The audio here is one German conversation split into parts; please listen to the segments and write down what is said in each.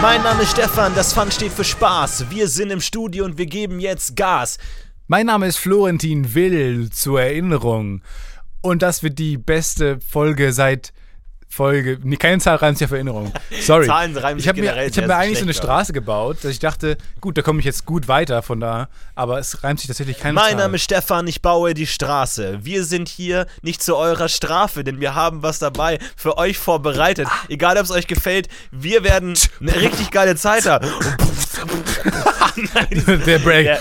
Mein Name ist Stefan, das Fun steht für Spaß. Wir sind im Studio und wir geben jetzt Gas. Mein Name ist Florentin Will zur Erinnerung. Und das wird die beste Folge seit Folge. Nee, keine Zahl reimt sich auf Erinnerung. Sorry. Zahlen reimen ich sich habe mir, ich hab mir eigentlich so eine. Straße gebaut, dass ich dachte, gut, da komme ich jetzt gut weiter von da. Aber es reimt sich tatsächlich keine Mein Zahl. Name ist Stefan, ich baue die Straße. Wir sind hier nicht zu eurer Strafe, denn wir haben was dabei für euch vorbereitet. Egal, ob es euch gefällt, wir werden eine richtig geile Zeit haben. Nein, Der Break. Der-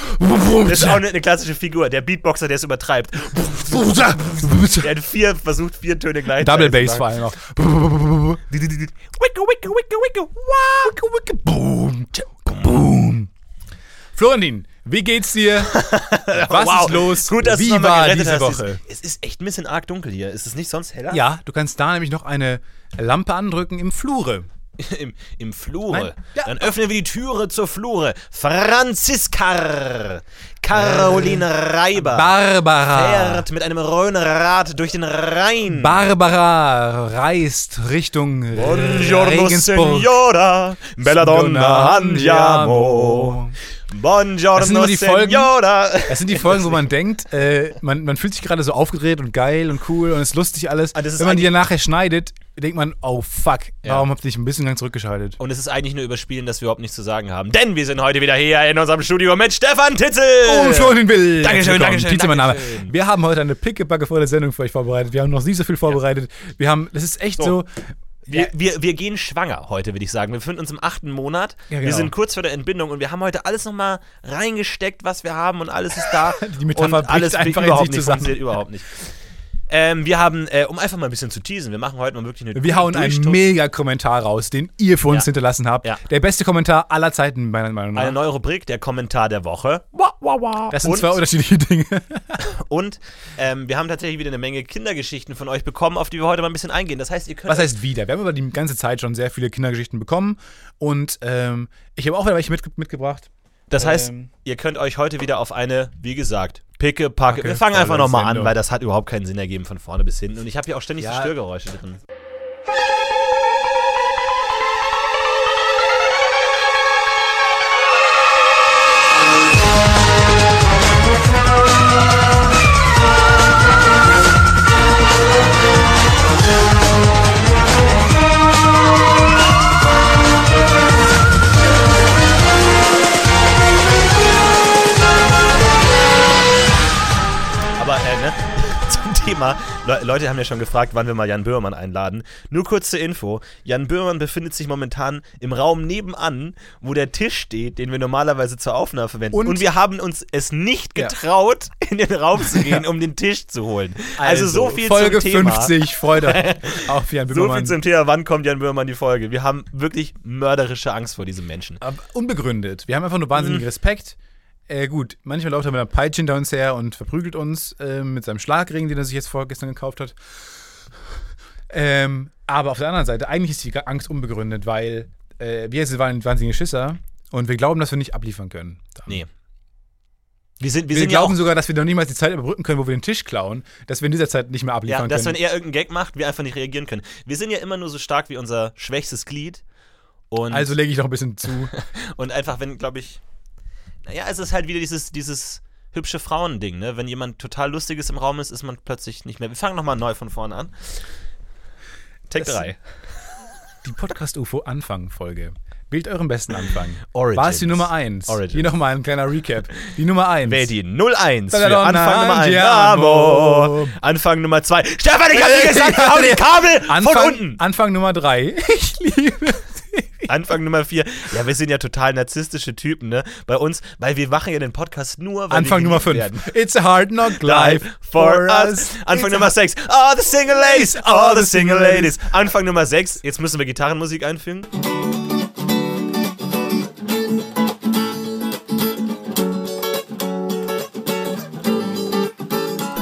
das ist auch eine, eine klassische Figur. Der Beatboxer, der es übertreibt. Der hat vier, versucht vier Töne gleich Double Bass vor allem noch. Wicke, wicke, wicke, wicke. Wow. Boom. Boom. Florentin, wie geht's dir? Was wow. ist los? Gut, dass wie du war diese hast. Woche? Es, es ist echt ein bisschen arg dunkel hier. Ist es nicht sonst heller? Ja, du kannst da nämlich noch eine Lampe andrücken im Flure. Im, Im Flure. Ja. Dann öffnen wir die Türe zur Flure. Franziska Caroline Reiber Barbara. fährt mit einem Röhnrad durch den Rhein. Barbara reist Richtung Buongiorno, Regensburg. Signora, bella donna andiamo. Buongiorno, Das sind die Folgen. Das sind die Folgen, wo man denkt, äh, man, man fühlt sich gerade so aufgedreht und geil und cool und ist lustig alles. Ah, ist Wenn man die dann nachher schneidet, denkt man, oh fuck, Ja. warum habt ihr dich ein bisschen lang zurückgeschaltet? Und es ist eigentlich nur überspielen, dass wir überhaupt nichts zu sagen haben. Denn wir sind heute wieder hier in unserem Studio mit Stefan Titzel. Und Florentin Will. Dankeschön. Dankeschön, Tietze, mein Name. Wir haben heute eine pickebackevolle Sendung für euch vorbereitet. Wir haben noch nie so viel vorbereitet. Wir haben, das ist echt So. so. Wir, wir, wir gehen schwanger heute, würde ich sagen. Wir befinden uns im achten Monat. Ja, Wir genau. sind kurz vor der Entbindung und wir haben heute alles nochmal reingesteckt, was wir haben und alles ist da. Die Metapher und alles einfach in überhaupt nicht zusammen. funktioniert überhaupt nicht. Ähm, wir haben, äh, um einfach mal ein bisschen zu teasen, wir machen heute mal wirklich eine Wir hauen einen mega Kommentar raus, den ihr für uns Ja. hinterlassen habt. Ja. Der beste Kommentar aller Zeiten, meiner Meinung nach. Eine neue Rubrik, der Kommentar der Woche. das sind Und- zwei unterschiedliche Dinge. Und ähm, wir haben tatsächlich wieder eine Menge Kindergeschichten von euch bekommen, auf die wir heute mal ein bisschen eingehen. Das heißt, ihr könnt Was heißt wieder? Wir haben über die ganze Zeit schon sehr viele Kindergeschichten bekommen und ähm, ich habe auch wieder welche mitge mitgebracht. Das heißt, Ähm. ihr könnt euch heute wieder auf eine, wie gesagt, Picke, Packe. Packe, Wir fangen einfach nochmal an, weil das hat überhaupt keinen Sinn ergeben von vorne bis hinten. Und ich habe hier auch ständig so Ja. Störgeräusche drin. Thema, Le Leute haben ja schon gefragt, wann wir mal Jan Böhmermann einladen. Nur kurz zur Info, Jan Böhmermann befindet sich momentan im Raum nebenan, wo der Tisch steht, den wir normalerweise zur Aufnahme verwenden. Und, Und- wir haben uns es nicht Ja. getraut, in den Raum zu gehen, um den Tisch zu holen. Also, so viel Folge zum Thema. 50, Freude auf Jan So Böhmermann. viel zum Thema, wann kommt Jan Böhmermann die Folge. Wir haben wirklich mörderische Angst vor diesem Menschen. Aber unbegründet. Wir haben einfach nur wahnsinnigen Mhm. Respekt. Äh, gut, manchmal läuft er mit einer Peitsche hinter uns her und verprügelt uns äh, mit seinem Schlagring, den er sich jetzt vorgestern gekauft hat. Ähm, aber auf der anderen Seite, eigentlich ist die Angst unbegründet, weil äh, wir sind waren wahnsinnige Schisser und wir glauben, dass wir nicht abliefern können. Nee. Wir sind, wir Wir, sind ja glauben auch sogar, dass wir noch niemals die Zeit überbrücken können, wo wir den Tisch klauen, dass wir in dieser Zeit nicht mehr Ja, abliefern dass können. wenn er irgendeinen Gag macht, wir einfach nicht reagieren können. Wir sind ja immer nur so stark wie unser schwächstes Glied. Und, also lege ich noch ein bisschen zu. und einfach, wenn, glaube ich. Naja, es ist halt wieder dieses, dieses hübsche Frauending, ne? Wenn jemand total Lustiges im Raum ist, ist man plötzlich nicht mehr. Wir fangen nochmal neu von vorne an. Take Das- 3. Die Podcast-UFO-Anfang-Folge. Wählt euren besten Anfang. Origins. War es die Nummer 1? Origins. Hier nochmal ein kleiner Recap. Die Nummer 1. Wähl die 01 für Madonna Anfang Nummer 1. Andiamo. Bravo. Anfang Nummer 2. Stefan, ich hab dir gesagt, wir hauen die Kabel Anfang, von unten. Anfang Nummer 3. Ich liebe Anfang Nummer 4. Ja, wir sind ja total narzisstische Typen, ne? Bei uns, weil wir machen ja den Podcast nur, weil Anfang wir Nummer geliebt 5. werden. It's a hard knock life Live for us. Anfang It's Nummer a- 6. All the single ladies, all the single ladies. Anfang Nummer 6. Jetzt müssen wir Gitarrenmusik einfügen.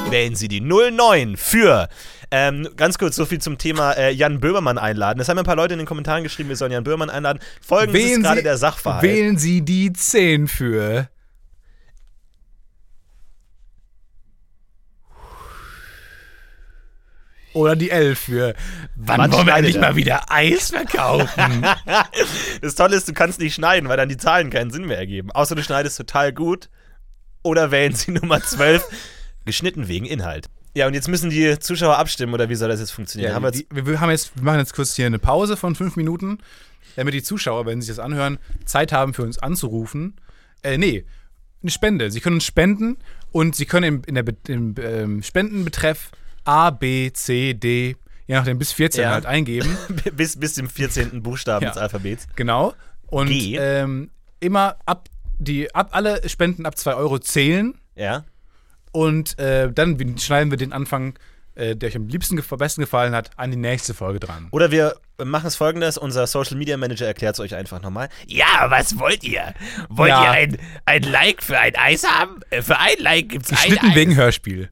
Wählen Sie die 09 für. Ähm, ganz kurz, so viel zum Thema äh, Jan Böhmermann einladen. Es haben ein paar Leute in den Kommentaren geschrieben, wir sollen Jan Böhmermann einladen. Folgendes ist Wählen gerade Sie, der Sachverhalt. wählen Sie die 10 für. Oder die 11 für. Wann, Wann wollen wir er? mal wieder Eis verkaufen? Das Tolle ist, du kannst nicht schneiden, weil dann die Zahlen keinen Sinn mehr ergeben. Außer du schneidest total gut. Oder wählen sie Nummer 12. geschnitten wegen Inhalt. Ja, und jetzt müssen die Zuschauer abstimmen, oder wie soll das jetzt funktionieren? Ja, Haben wir die, wir, haben jetzt, wir machen jetzt kurz hier eine Pause von fünf Minuten, damit die Zuschauer, wenn sie sich das anhören, Zeit haben für uns anzurufen. Äh, nee, eine Spende. Sie können uns spenden und sie können im, in der, im ähm, Spendenbetreff A, B, C, D, je nachdem bis 14 Ja. halt eingeben. bis, bis zum 14. Buchstaben Ja. des Alphabets. genau. Und ähm, immer ab die ab alle Spenden ab 2 Euro zählen Ja. Und äh, dann schneiden wir den Anfang, äh, der euch am liebsten am besten gefallen hat, an die nächste Folge dran. Oder wir machen es folgendes: Unser Social Media Manager erklärt es euch einfach nochmal. Ja, was wollt ihr? Wollt Ja. ihr ein, ein Like für ein Eis haben? Äh, Für ein Like gibt's ein Geschnitten Eis. wegen Hörspiel.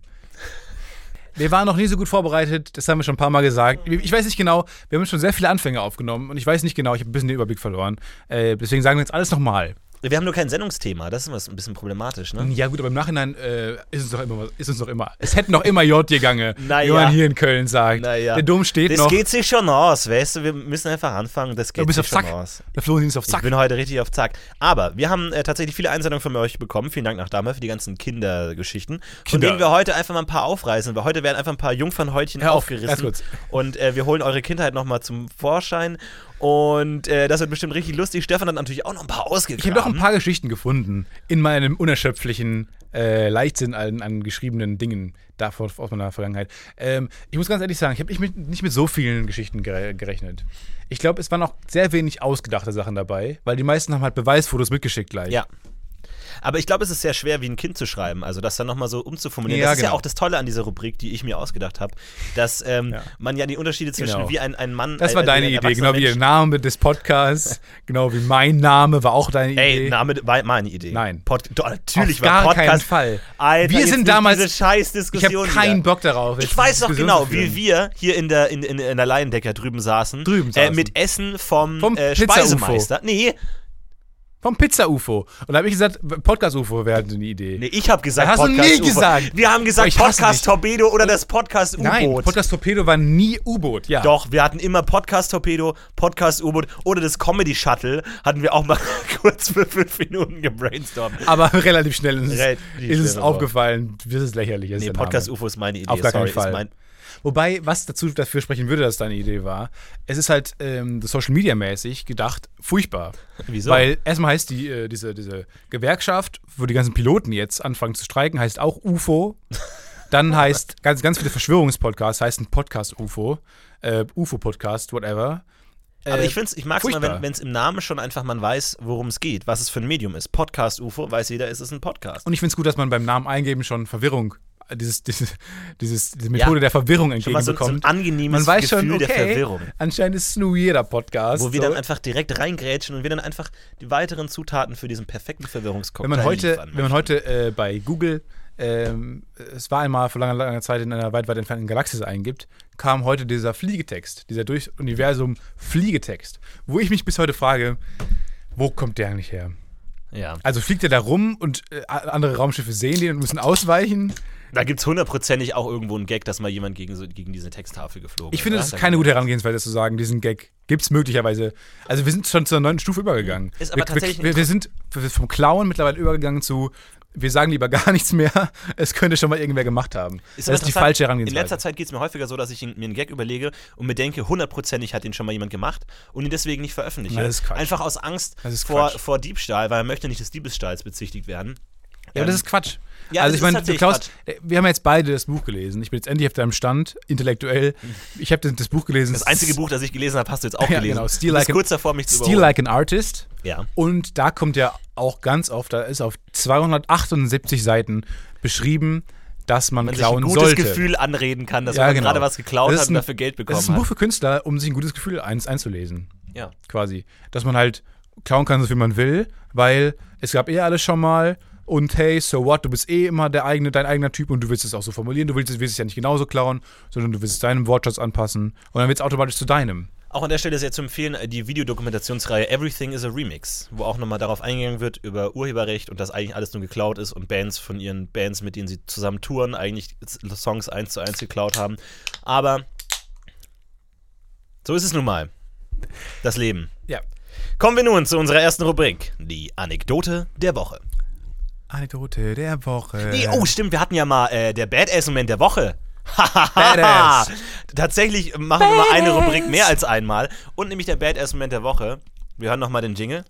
Wir waren noch nie so gut vorbereitet, das haben wir schon ein paar Mal gesagt. Ich weiß nicht genau, wir haben schon sehr viele Anfänge aufgenommen und ich weiß nicht genau, ich habe ein bisschen den Überblick verloren. Äh, deswegen sagen wir jetzt alles nochmal. Wir haben nur kein Sendungsthema, das ist ein bisschen problematisch, ne? Ja gut, aber im Nachhinein äh, ist, uns doch immer, ist uns doch immer, es hätten noch immer J gegangen, Naja. wie man hier in Köln sagt. Naja. Der Dom steht Das noch, geht sich schon aus, weißt du? Wir müssen einfach anfangen, das du geht bist sich auf schon Zack. aus. Der Florentin ist auf Ich Zack. bin heute richtig auf Zack. Aber wir haben äh, tatsächlich viele Einsendungen von euch bekommen. Vielen Dank nach Dame für die ganzen Kindergeschichten. Von Kinder. denen wir heute einfach mal ein paar aufreißen. Weil heute werden einfach ein paar Jungfernhäutchen auf, aufgerissen. Und äh, wir holen eure Kindheit nochmal zum Vorschein. Und äh, das wird bestimmt richtig lustig. Stefan hat natürlich auch noch ein paar Ich ausgegraben. habe noch ein paar Geschichten gefunden in meinem unerschöpflichen äh, Leichtsinn an, an geschriebenen Dingen davor aus meiner Vergangenheit. Ähm, ich muss ganz ehrlich sagen, ich habe nicht mit, nicht mit so vielen Geschichten gere gerechnet. Ich glaube, es waren auch sehr wenig ausgedachte Sachen dabei, weil die meisten haben halt Beweisfotos mitgeschickt gleich. Ja. Aber ich glaube, es ist sehr schwer, wie ein Kind zu schreiben. Also das dann nochmal so umzuformulieren. Ja, das ist ja genau. auch das Tolle an dieser Rubrik, die ich mir ausgedacht habe, dass ähm, Ja. man ja die Unterschiede zwischen Genau. wie ein, ein Mann. Das ein, war ein deine Idee, genau wie der Name des Podcasts, genau wie mein Name war auch deine Idee. Ey, Name war meine Idee. Nein. Pod Doch, natürlich Auf war gar Podcast. keinen Fall. Alter, Wir sind damals- Diese scheiß ich habe keinen. Bock darauf. Ich weiß doch genau, wie wir hier in der, in, in, in der Laiendecker drüben saßen. Drüben Äh, saßen. mit Essen vom, Vom äh. Speisemeister. Nee, Vom Pizza-UFO. Und da habe ich gesagt, Podcast-UFO wäre eine Idee. Nee, ich habe gesagt Das hast du nie Podcast-UFO. gesagt. Wir haben gesagt Ich hasse Podcast dich. Torpedo oder das Podcast Nein, U-Boot. Podcast Torpedo war nie U-Boot, ja. Doch, wir hatten immer Podcast Torpedo, Podcast U-Boot oder das Comedy Shuttle hatten wir auch mal kurz für fünf Minuten gebrainstormt. Aber relativ schnell ist, Relativ es, ist es aufgefallen, das ist lächerlich. Ist Nee, der Name. Podcast UFO ist meine Idee. Auf gar Sorry, keinen Fall. Wobei, was dazu dafür sprechen würde, dass es deine Idee war, es ist halt ähm, Social Media mäßig gedacht furchtbar. Wieso? Weil erstmal heißt die, äh, diese, diese Gewerkschaft, wo die ganzen Piloten jetzt anfangen zu streiken, heißt auch UFO. Dann heißt ganz, ganz viele Verschwörungspodcasts heißen Podcast UFO, äh, UFO-Podcast, whatever. aber Äh, ich, find's, ich mag es furchtbar. wenn es im Namen schon einfach man weiß, worum es geht, was es für ein Medium ist. Podcast UFO, weiß jeder, ist es ein Podcast. Und ich finde es gut, dass man beim Namen eingeben schon Verwirrung, dieses, dieses, dieses, diese Methode der Verwirrung Schon mal so, so ein entgegenbekommt. angenehmes man weiß Gefühl schon, der okay, Verwirrung. anscheinend ist es nur jeder Podcast. Wo wir so. dann einfach direkt reingrätschen und wir dann einfach die weiteren Zutaten für diesen perfekten Verwirrungscocktail wenn man heute, wenn man heute äh, bei Google, ähm, es war einmal vor langer, langer Zeit in einer weit, weit entfernten Galaxis eingibt, kam heute dieser Fliegetext, dieser durchs Universum Fliegetext, wo ich mich bis heute frage, wo kommt der eigentlich her? Ja. Also fliegt er da rum und äh, andere Raumschiffe sehen den und müssen ausweichen? Da gibt es hundertprozentig auch irgendwo einen Gag, dass mal jemand gegen, so, gegen diese Texttafel geflogen Ich finde, ist. das ja? ist keine gute Herangehensweise zu sagen, diesen Gag gibt es möglicherweise. Also wir sind schon zur neunten Stufe übergegangen. Ist aber wir, tatsächlich wir, wir, sind vom Klauen mittlerweile übergegangen zu, wir sagen lieber gar nichts mehr, es könnte schon mal irgendwer gemacht haben. Ist das ist die falsche In Herangehensweise. letzter Zeit geht es mir häufiger so, dass ich mir einen Gag überlege und mir denke, hundertprozentig hat den schon mal jemand gemacht und ihn deswegen nicht veröffentliche. Na, das ist Quatsch. Einfach aus Angst ist vor, vor Diebstahl, weil er möchte nicht des Diebestahls bezichtigt werden. Ja, aber das ist Quatsch. Ja, also ich meine, Klaus, äh, wir haben jetzt beide das Buch gelesen. Ich bin jetzt endlich auf deinem Stand, intellektuell. Ich habe das, das Buch gelesen. Das einzige Buch, das ich gelesen habe, hast du jetzt auch Ja, gelesen. genau. Bist like kurz davor, mich überholen. Like an Artist. Ja. Und da kommt ja auch ganz oft, da ist auf 278 Seiten beschrieben, dass man, Man sich ein klauen gutes sollte. Gefühl anreden kann, dass Ja, man genau. gerade was geklaut hat und dafür Geld bekommen Das ist ein Buch hat. für Künstler, um sich ein gutes Gefühl eins, einzulesen. Ja. Quasi. Dass man halt klauen kann, so viel man will, weil es gab eh alles schon mal. Und hey, so what, du bist eh immer der eigene, dein eigener Typ und du willst es auch so formulieren. Du willst, es- willst es ja nicht genauso klauen, sondern du willst es deinem Wortschatz anpassen und dann wird es automatisch zu deinem. Auch an der Stelle sehr zu empfehlen, äh, die Videodokumentationsreihe Everything is a Remix, wo auch nochmal darauf eingegangen wird, über Urheberrecht und dass eigentlich alles nur geklaut ist und Bands von ihren Bands, mit denen sie zusammen touren, eigentlich Songs eins zu eins geklaut haben. Aber so ist es nun mal. Das Leben. Ja. Kommen wir nun zu unserer ersten Rubrik, die Anekdote der Woche. Anekdote der Woche. Nee, oh, stimmt, wir hatten ja mal äh, der Badass-Moment der Woche. Badass. Tatsächlich machen wir mal eine Rubrik mehr als einmal. Und nämlich der Badass-Moment der Woche. Wir hören nochmal den Jingle.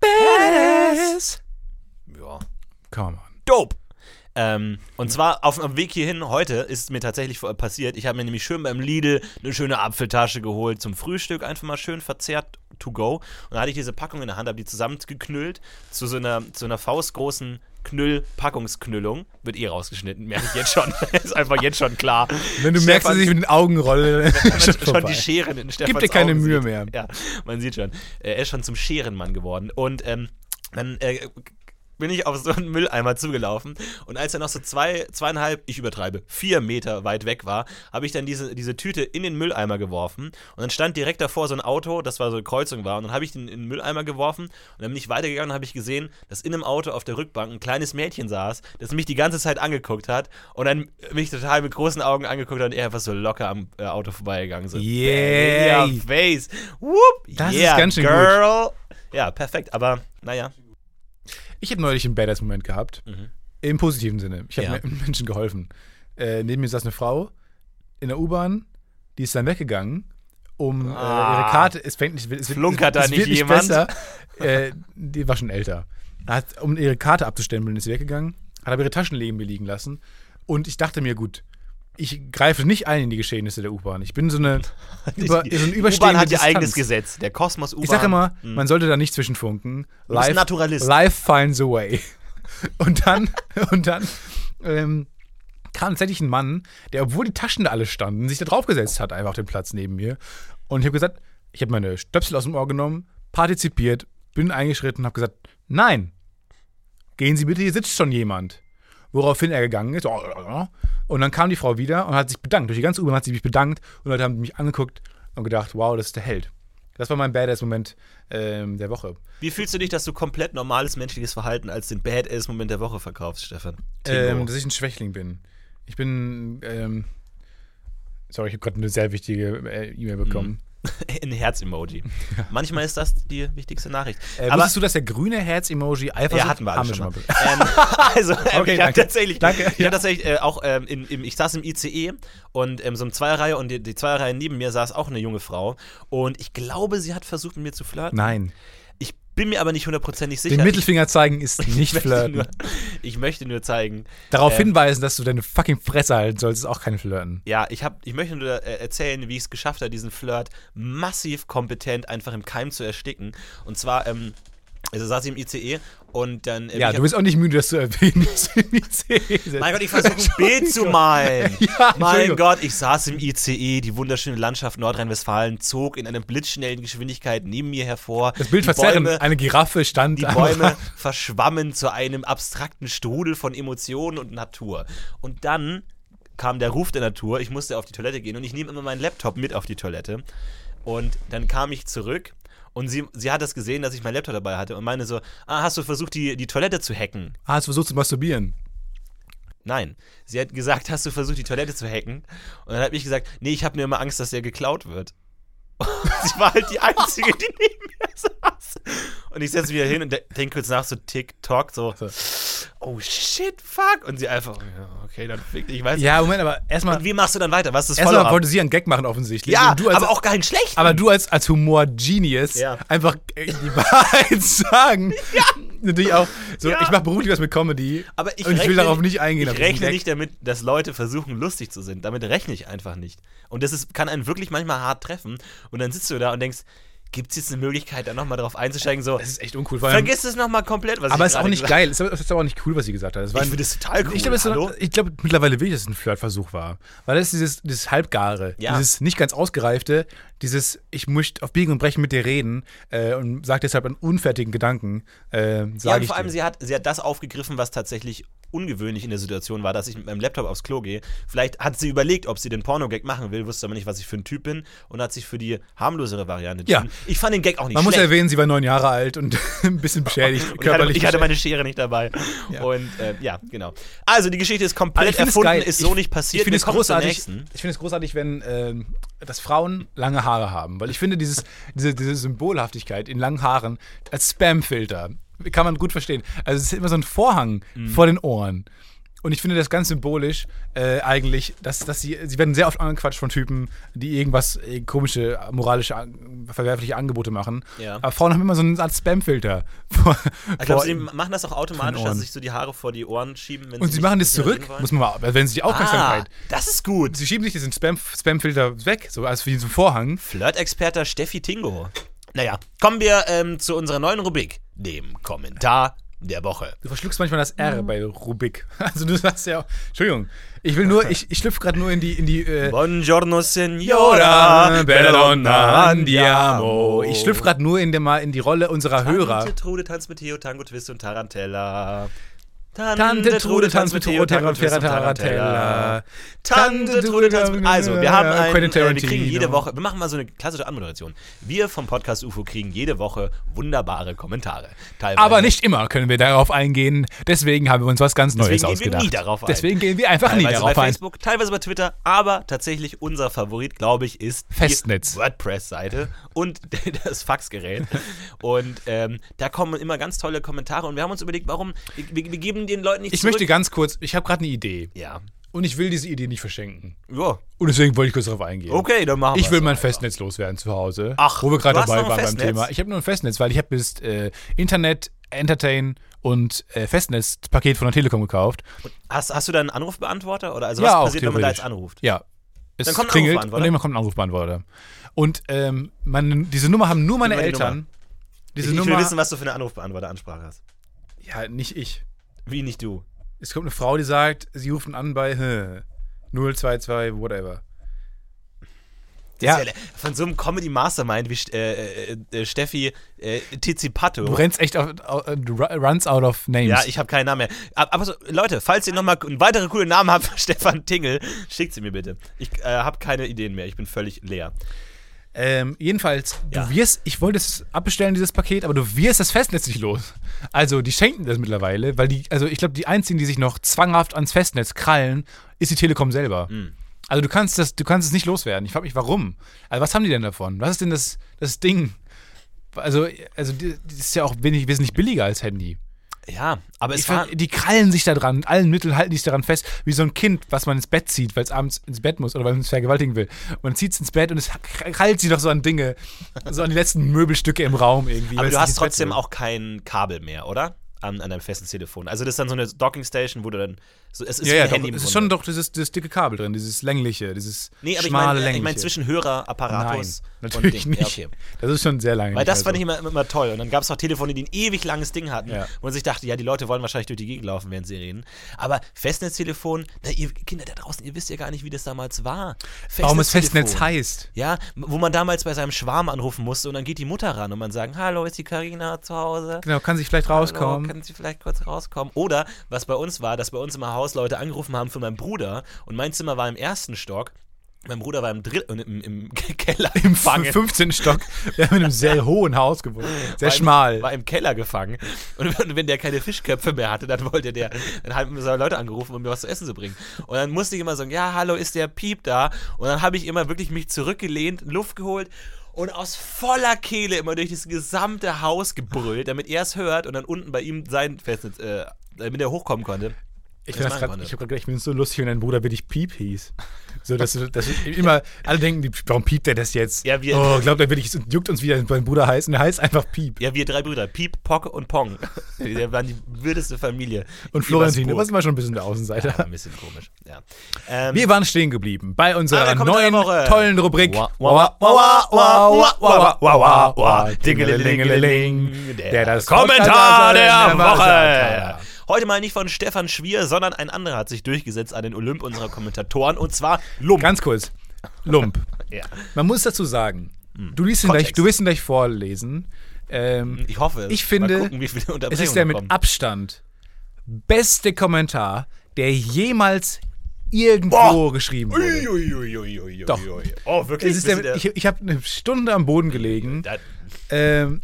Badass. Ja. Come on. Dope. Ähm, und zwar auf dem Weg hierhin heute ist mir tatsächlich passiert. Ich habe mir nämlich schön beim Lidl eine schöne Apfeltasche geholt zum Frühstück, einfach mal schön verzehrt to go. Und dann hatte ich diese Packung in der Hand, habe die zusammengeknüllt zu so einer, zu einer faustgroßen Knüll-Packungsknüllung. Wird eh rausgeschnitten, merke ich jetzt schon. ist einfach jetzt schon klar. Wenn du merkst, dass ich mit den Augen rolle, dann schon schon die Scheren in Stefans Gib dir keine Augen Mühe sieht. mehr. Ja, man sieht schon. Er ist schon zum Scherenmann geworden. Und ähm, dann äh, bin ich auf so einen Mülleimer zugelaufen und als er noch so zwei, zweieinhalb, ich übertreibe, vier Meter weit weg war, habe ich dann diese, diese Tüte in den Mülleimer geworfen und dann stand direkt davor so ein Auto, das war so eine Kreuzung war und dann habe ich den in den Mülleimer geworfen und dann bin ich weitergegangen und habe ich gesehen, dass in einem Auto auf der Rückbank ein kleines Mädchen saß, das mich die ganze Zeit angeguckt hat und dann mich total mit großen Augen angeguckt hat und er einfach so locker am äh, Auto vorbeigegangen so in your face. Whoop, Das ist yeah, ganz schön gut. girl. Ja, perfekt, aber naja. Ich habe neulich einen Badass-Moment gehabt. Mhm. Im positiven Sinne. Ich habe Ja. Menschen geholfen. Äh, neben mir saß eine Frau in der U-Bahn, die ist dann weggegangen, um äh, Ah. ihre Karte. Es fängt nicht, es wird, Flunkert da es nicht wird nicht jemand? besser. äh, die war schon älter. Hat, um ihre Karte abzustempeln, ist sie weggegangen, hat aber ihre Taschen neben mir liegen lassen. Und ich dachte mir, gut, ich greife nicht ein in die Geschehnisse der U-Bahn. Ich bin so eine, über, so eine U-Bahn hat ihr eigenes Gesetz. Der Kosmos U-Bahn. Ich sage immer, Mhm. man sollte da nicht zwischenfunken. ein Naturalist. Life finds a way. Und dann, und dann ähm, kam tatsächlich ein Mann, der, obwohl die Taschen da alle standen, sich da draufgesetzt hat, einfach auf den Platz neben mir. Und ich habe gesagt, ich habe meine Stöpsel aus dem Ohr genommen, partizipiert, bin eingeschritten und habe gesagt, nein, gehen Sie bitte, hier sitzt schon jemand. Woraufhin er gegangen ist. Und dann kam die Frau wieder und hat sich bedankt. Durch die ganze U-Bahn hat sie mich bedankt und Leute haben mich angeguckt und gedacht, wow, das ist der Held. Das war mein Badass-Moment ähm, der Woche. Wie fühlst du dich, dass du komplett normales menschliches Verhalten als den Badass-Moment der Woche verkaufst, Stefan? Ähm, dass ich ein Schwächling bin. Ich bin, ähm, sorry, ich habe gerade eine sehr wichtige äh, E-Mail bekommen. Ein Herz-Emoji. Manchmal ist das die wichtigste Nachricht. Äh, Aber wusstest du, dass der grüne Herz-Emoji Eifersucht ja, hatten wir alle schon mal. ähm, also, ähm, Okay, ich habe danke. tatsächlich, Danke, ich ja. hab tatsächlich äh, auch ähm, in, im, ich saß im ICE und ähm, so eine Zweierreihe und die, die Zweierreihe neben mir saß auch eine junge Frau und ich glaube, sie hat versucht, mit mir zu flirten. Nein. Ich bin mir aber nicht hundertprozentig sicher. Den Mittelfinger zeigen ist ich, nicht möchte flirten. nur, ich möchte nur zeigen. Darauf ähm, hinweisen, dass du deine fucking Fresse halten sollst, ist auch kein Flirten. Ja, ich, hab, ich möchte nur äh, erzählen, wie ich es geschafft habe, diesen Flirt massiv kompetent einfach im Keim zu ersticken. Und zwar, ähm, also saß ich im ICE und dann. äh, Ja, du bist auch nicht müde, das zu erwähnen. dass du im ICE sitzt. Mein Gott, ich versuche ein Bild zu malen. Ja, mein. Gott, ich saß im ICE, die wunderschöne Landschaft Nordrhein-Westfalen zog in einer blitzschnellen Geschwindigkeit neben mir hervor. Das Bild die verzerren. Bäume, Eine Giraffe stand die Bäume verschwammen zu einem abstrakten Strudel von Emotionen und Natur. Und dann kam der Ruf der Natur, ich musste auf die Toilette gehen und ich nehme immer meinen Laptop mit auf die Toilette. Und dann kam ich zurück und sie, sie hat das gesehen, dass ich meinen Laptop dabei hatte und meine so, ah, hast du versucht, die, die Toilette zu hacken? Ah, hast du versucht zu masturbieren? Nein. Sie hat gesagt, hast du versucht, die Toilette zu hacken? Und dann habe ich gesagt, nee, ich habe nur immer Angst, dass der geklaut wird. Und sie war halt die Einzige, die neben mir saß. Und ich setze mich wieder hin und de denke kurz nach, so TikTok, so, oh shit, fuck. Und sie einfach, ja, okay, dann fick dich, ich weiß Ja, Moment, aber erstmal. Und wie machst du dann weiter? Was ist das Erstmal wollte sie einen Gag machen, offensichtlich. Ja, als, aber auch keinen schlechten. aber du als, als Humor-Genius Ja. einfach äh, die Wahrheit sagen. Natürlich auch. So, Ja. ich mache beruflich was mit Comedy. Aber ich, und ich will darauf nicht- nicht eingehen. Ich rechne nicht damit, dass Leute versuchen, lustig zu sein. Damit rechne ich einfach nicht. Und das ist, kann einen wirklich manchmal hart treffen. Und dann sitzt du da und denkst, gibt es jetzt eine Möglichkeit, da nochmal drauf einzusteigen? So, Das ist echt uncool. Vergiss es nochmal komplett, was aber es ist auch nicht geil. Es ist aber- auch nicht cool, was sie gesagt hat. Ich finde es total cool. Ich glaube, glaube, mittlerweile will ich, dass es ein Flirtversuch war. Weil das ist dieses, dieses Halbgare, Ja. dieses nicht ganz ausgereifte, dieses, ich möchte auf Biegen und Brechen mit dir reden äh, und sage deshalb einen unfertigen Gedanken, äh, Ja, und vor allem, dir. sie hat, sie hat das aufgegriffen, was tatsächlich ungewöhnlich in der Situation war, dass ich mit meinem Laptop aufs Klo gehe. Vielleicht hat sie überlegt, ob sie den Porno-Gag machen will, wusste aber nicht, was ich für ein Typ bin und hat sich für die harmlosere Variante Ja. entschieden. Ich fand den Gag auch nicht Man muss schlecht. erwähnen, sie war neun Jahre alt und ein bisschen beschädigt, ich hatte, körperlich ich hatte meine. Schere nicht dabei. Ja. Und äh, ja, genau. Also die Geschichte ist komplett ich erfunden, ist Ich- so nicht passiert. Ich finde es großartig. Ich finde es großartig, wenn ähm, dass Frauen lange Haare haben, weil ich finde dieses diese, diese Symbolhaftigkeit in langen Haaren als Spamfilter kann man gut verstehen. Also es ist immer so ein Vorhang Mhm. vor den Ohren. Und ich finde das ganz symbolisch äh, eigentlich, dass, dass sie, sie werden sehr oft angequatscht von Typen, die irgendwas äh, komische, moralische, an- verwerfliche Angebote machen. Ja. Aber Frauen haben immer so eine Art Spamfilter. vor- Ich glaube, sie machen das auch automatisch, dass sie sich so die Haare vor die Ohren schieben. Wenn und sie nicht- machen das zurück, muss man mal, wenn sie die Aufmerksamkeit. Ah, das ist gut. Sie schieben sich diesen Spam- Spamfilter weg, so als wie so ein Vorhang. Flirt-Experte Steffi Tingo. Naja, kommen wir ähm, zu unserer neuen Rubrik, dem Kommentar der Woche. Du verschluckst manchmal das R bei Rubik. Also du sagst ja, Entschuldigung, ich will nur, ich, ich schlüpfe gerade nur in die, in die, äh, Buongiorno, Signora, bella donna, andiamo. Ich schlüpfe gerade nur in, der, mal in die Rolle unserer Hörer. Tante Trude tanzt mit Theo, Tango, Twist und Tarantella. Tante Trude tanzt mit Theo, und Tarantella. Tante Trude tanzt mit... Also, wir haben ein, äh, wir kriegen jede Woche... Wir machen mal so eine klassische Anmoderation. Wir vom Podcast UFO kriegen jede Woche wunderbare Kommentare. Teilweise Aber nicht immer können wir darauf eingehen. Deswegen haben wir uns was ganz Neues Deswegen gehen wir ausgedacht. nie darauf ein. Deswegen gehen wir einfach nie Teilweise darauf bei ein. Facebook, teilweise bei Twitter, aber tatsächlich unser Favorit, glaube ich, ist Festnetz. die WordPress-Seite und das Faxgerät. Und ähm, da kommen immer ganz tolle Kommentare und wir haben uns überlegt, warum, wir, wir geben den Leuten nicht Ich zurück. möchte ganz kurz, ich habe gerade eine Idee. ja. Und ich will diese Idee nicht verschenken. ja, Und deswegen wollte ich kurz darauf eingehen. okay, dann machen wir Ich will mein Festnetz loswerden zu Hause. Ach, wo wir gerade du hast dabei noch ein waren beim? Thema. Ich habe nur ein Festnetz, weil ich habe bis äh, Internet, Entertain und äh, Festnetzpaket von der Telekom gekauft. Hast, hast du da einen Anrufbeantworter? Oder also Ja, was auch passiert, wenn man da theoretisch. jetzt anruft? Ja. Es Dann kommt ein klingelt Anrufbeantworter? und irgendwann kommt ein Anrufbeantworter. Und ähm, meine, diese Nummer haben nur meine mal die Eltern. Diese ich, ich will Nummer. wissen, was du für eine Anrufbeantworter-Ansprache hast. ja, nicht ich. Wie nicht du? Es kommt eine Frau, die sagt, sie rufen an bei hä, 022, whatever. Ja. ist von so einem Comedy Mastermind wie äh, äh, äh, Steffi äh, Tizipato. Du rennst echt auf, auf, du runs out of names. Ja, ich habe keinen Namen mehr. Ab- Aber so, Leute, falls ihr nochmal einen weiteren coolen Namen habt für Stefan Tingel, schickt sie mir bitte. Ich äh, habe keine Ideen mehr. Ich bin völlig leer. Ähm, jedenfalls, Ja. du wirst, ich wollte es abbestellen, dieses Paket, aber du wirst das Festnetz nicht los. Also, die schenken das mittlerweile, weil die, also ich glaube, die einzigen, die sich noch zwanghaft ans Festnetz krallen, ist die Telekom selber. Hm. Also, du kannst das, du kannst es nicht loswerden. Ich frage mich, warum? Also, was haben die denn davon? Was ist denn das, das Ding? Also, also, das ist ja auch wenig, wesentlich billiger als Handy. Ja, aber es war. find, die krallen sich da dran, mit allen Mitteln halten die sich daran fest, wie so ein Kind, was man ins Bett zieht, weil es abends ins Bett muss oder weil man es vergewaltigen will. Man zieht es ins Bett und es krallt sich doch so an Dinge, so an die letzten Möbelstücke im Raum irgendwie. Aber du hast trotzdem auch kein Kabel mehr, oder? An, an deinem festen Telefon. Also das ist dann so eine Dockingstation, wo du dann. So, es ist Ja, ja, doch, Handy im es ist schon doch dieses, dieses dicke Kabel drin, dieses längliche, dieses Nee, aber ich schmale meine ich längliche. mein, zwischen Hörerapparatus Nein, und natürlich Ding. nicht. Ja, okay. Das ist schon sehr lange. Weil das mehr fand ich immer, immer toll. Und dann gab es auch Telefone, die ein ewig langes Ding hatten, Ja. wo man sich dachte, ja, die Leute wollen wahrscheinlich durch die Gegend laufen, während sie reden. Aber Festnetztelefon, na, ihr Kinder da draußen, ihr wisst ja gar nicht, wie das damals war. Warum es. Festnetz heißt. Ja, wo man damals bei seinem Schwarm anrufen musste und dann geht die Mutter ran und man sagt, hallo, ist die Karina zu Hause? Genau, kann sich vielleicht Hallo, rauskommen. können Sie vielleicht kurz rauskommen? Oder, was bei uns war, dass bei uns im Haus Leute angerufen haben für meinen Bruder und mein Zimmer war im ersten Stock. Mein Bruder war im, Drill und im, im Keller Im gefangen. 15. Stock. Wir haben in einem sehr hohen Haus gewohnt. Sehr war schmal. Im, war im Keller gefangen. Und wenn- wenn der keine Fischköpfe mehr hatte, dann wollte der, dann haben so Leute angerufen, um mir was zu essen zu bringen. Und dann musste ich immer sagen, ja, hallo, ist der Piep da? Und dann habe ich immer wirklich mich zurückgelehnt, Luft geholt und aus voller Kehle immer durch das gesamte Haus gebrüllt, damit er es hört und dann unten bei ihm sein Festnetz, äh, damit er hochkommen konnte. Ich, das grad, ich, grad, ich bin so lustig, wenn dein Bruder wirklich Piep hieß. So, dass, dass immer alle denken, warum piept der das jetzt? Ja, wir, oh, glaubt er wirklich, es juckt uns, wie dein Bruder heißt. Und er heißt einfach Piep. Ja, wir drei Brüder. Piep, Pock und Pong. Wir waren die würdeste Familie. Und Florentin, du warst immer schon ein bisschen der Außenseiter. Ja, ein bisschen komisch, ja. ähm, wir waren stehen geblieben bei unserer ah, neuen, tollen Rubrik. Der das Kommentar der Woche. Heute mal nicht von Stefan Schwier, sondern ein anderer hat sich durchgesetzt an den Olymp unserer Kommentatoren und zwar Lump. Ganz kurz. Lump. Ja. Man muss dazu sagen, du, liest ihn gleich, du wirst ihn gleich vorlesen. Ähm, Ich hoffe. Ich finde, gucken, es ist der mit kommen. Abstand beste Kommentar, der jemals irgendwo geschrieben wurde. Uiuiuiuiui. Doch. Oh, wirklich? Es ich ich habe eine Stunde am Boden gelegen. Ähm,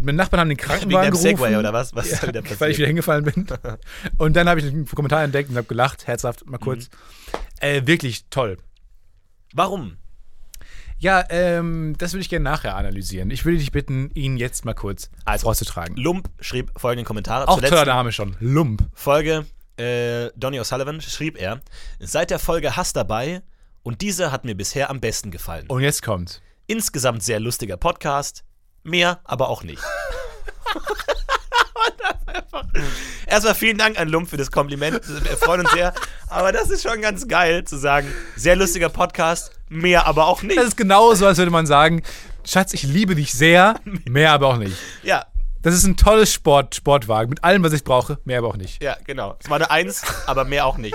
meine Nachbarn haben den Krankenwagen gerufen. Segway oder was? Was wieder weil ich wieder hingefallen bin. Und dann habe ich einen Kommentar entdeckt und habe gelacht, herzhaft, mal kurz. Mhm. Äh, wirklich toll. Warum? Ja, ähm, das würde ich gerne nachher analysieren. Ich würde dich bitten, ihn jetzt mal kurz Also, vorzutragen. Lump schrieb folgenden Kommentar. Auch toller Name schon. Lump. Folge. Äh, Donny O'Sullivan schrieb er: Seit der Folge Hass dabei und diese hat mir bisher am besten gefallen. Und jetzt kommt. Insgesamt sehr lustiger Podcast. Mehr, aber auch nicht. Erstmal vielen Dank an Lump für das Kompliment. Wir freuen uns sehr. Aber das ist schon ganz geil zu sagen. Sehr lustiger Podcast. Mehr, aber auch nicht. Das ist genauso, als würde man sagen, Schatz, ich liebe dich sehr, mehr aber auch nicht. Ja, Das ist ein tolles Sport, Sportwagen mit allem, was ich brauche, mehr aber auch nicht. ja, genau. Es war eine Eins, aber mehr auch nicht.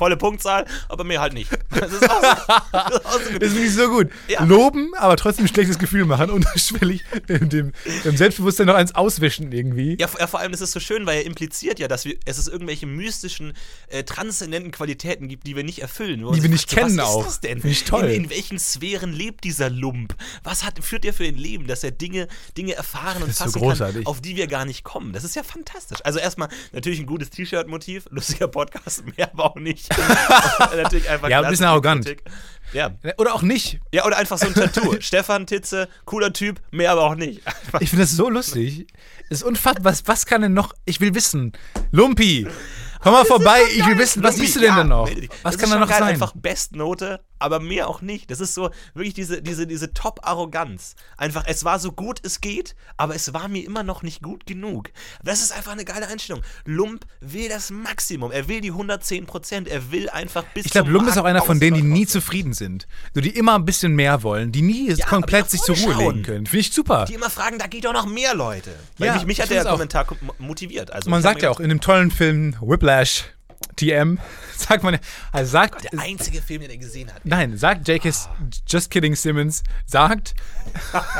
Volle Punktzahl, aber mehr halt nicht. Das ist auch so, das ist auch so Das so gut. Ja. Loben, aber trotzdem ein schlechtes Gefühl machen, unterschwellig dem, dem, dem Selbstbewusstsein noch eins auswischen irgendwie. Ja, vor- allem ist es so schön, weil er impliziert ja, dass wir, es es irgendwelche mystischen, äh, transzendenten Qualitäten gibt, die wir nicht erfüllen. Die wir nicht fragt, kennen was auch. ist das denn? Ich toll. In, in welchen Sphären lebt dieser Lump? Was hat, führt er für ein Leben, dass er Dinge, Dinge erfahren und so fassen großartig. kann, auf die wir gar nicht kommen? Das ist ja fantastisch. Also erstmal natürlich ein gutes T-Shirt-Motiv, lustiger Podcast, mehr aber auch nicht. Natürlich einfach Ja, ein bisschen arrogant. Kritik. Ja. Oder auch nicht. ja, oder einfach so ein Tattoo. Stefan Titze, cooler Typ, mehr aber auch nicht. Ich finde das so lustig. Es ist unfassbar. Was, was kann denn noch? Ich will wissen. Lumpi, komm mal vorbei. Ich will wissen, was siehst du denn ja, denn noch? Was kann da noch sein? Einfach Bestnote, aber mehr auch nicht. Das ist so wirklich diese, diese, diese Top-Arroganz. Einfach, es war so gut es geht, aber es war mir immer noch nicht gut genug. Das ist einfach eine geile Einstellung. Lump will das Maximum. Er will die 110 Prozent. Er will einfach bis Ich glaube, Lump ist auch einer von denen, die nie zufrieden sind. So, die immer ein bisschen mehr wollen, die nie aber komplett sich zur Ruhe schauen. legen können. Finde ich super. Die immer fragen, da geht doch noch mehr Leute. Weil Ja, mich, mich ich hat der. Kommentar ko- motiviert. Also, Man sagt ja auch in dem tollen Film Whiplash, TM, sagt man, also sagt, gedacht, Der einzige Film, den er gesehen hat. nein, sagt J.K. Just Kidding Simmons, sagt,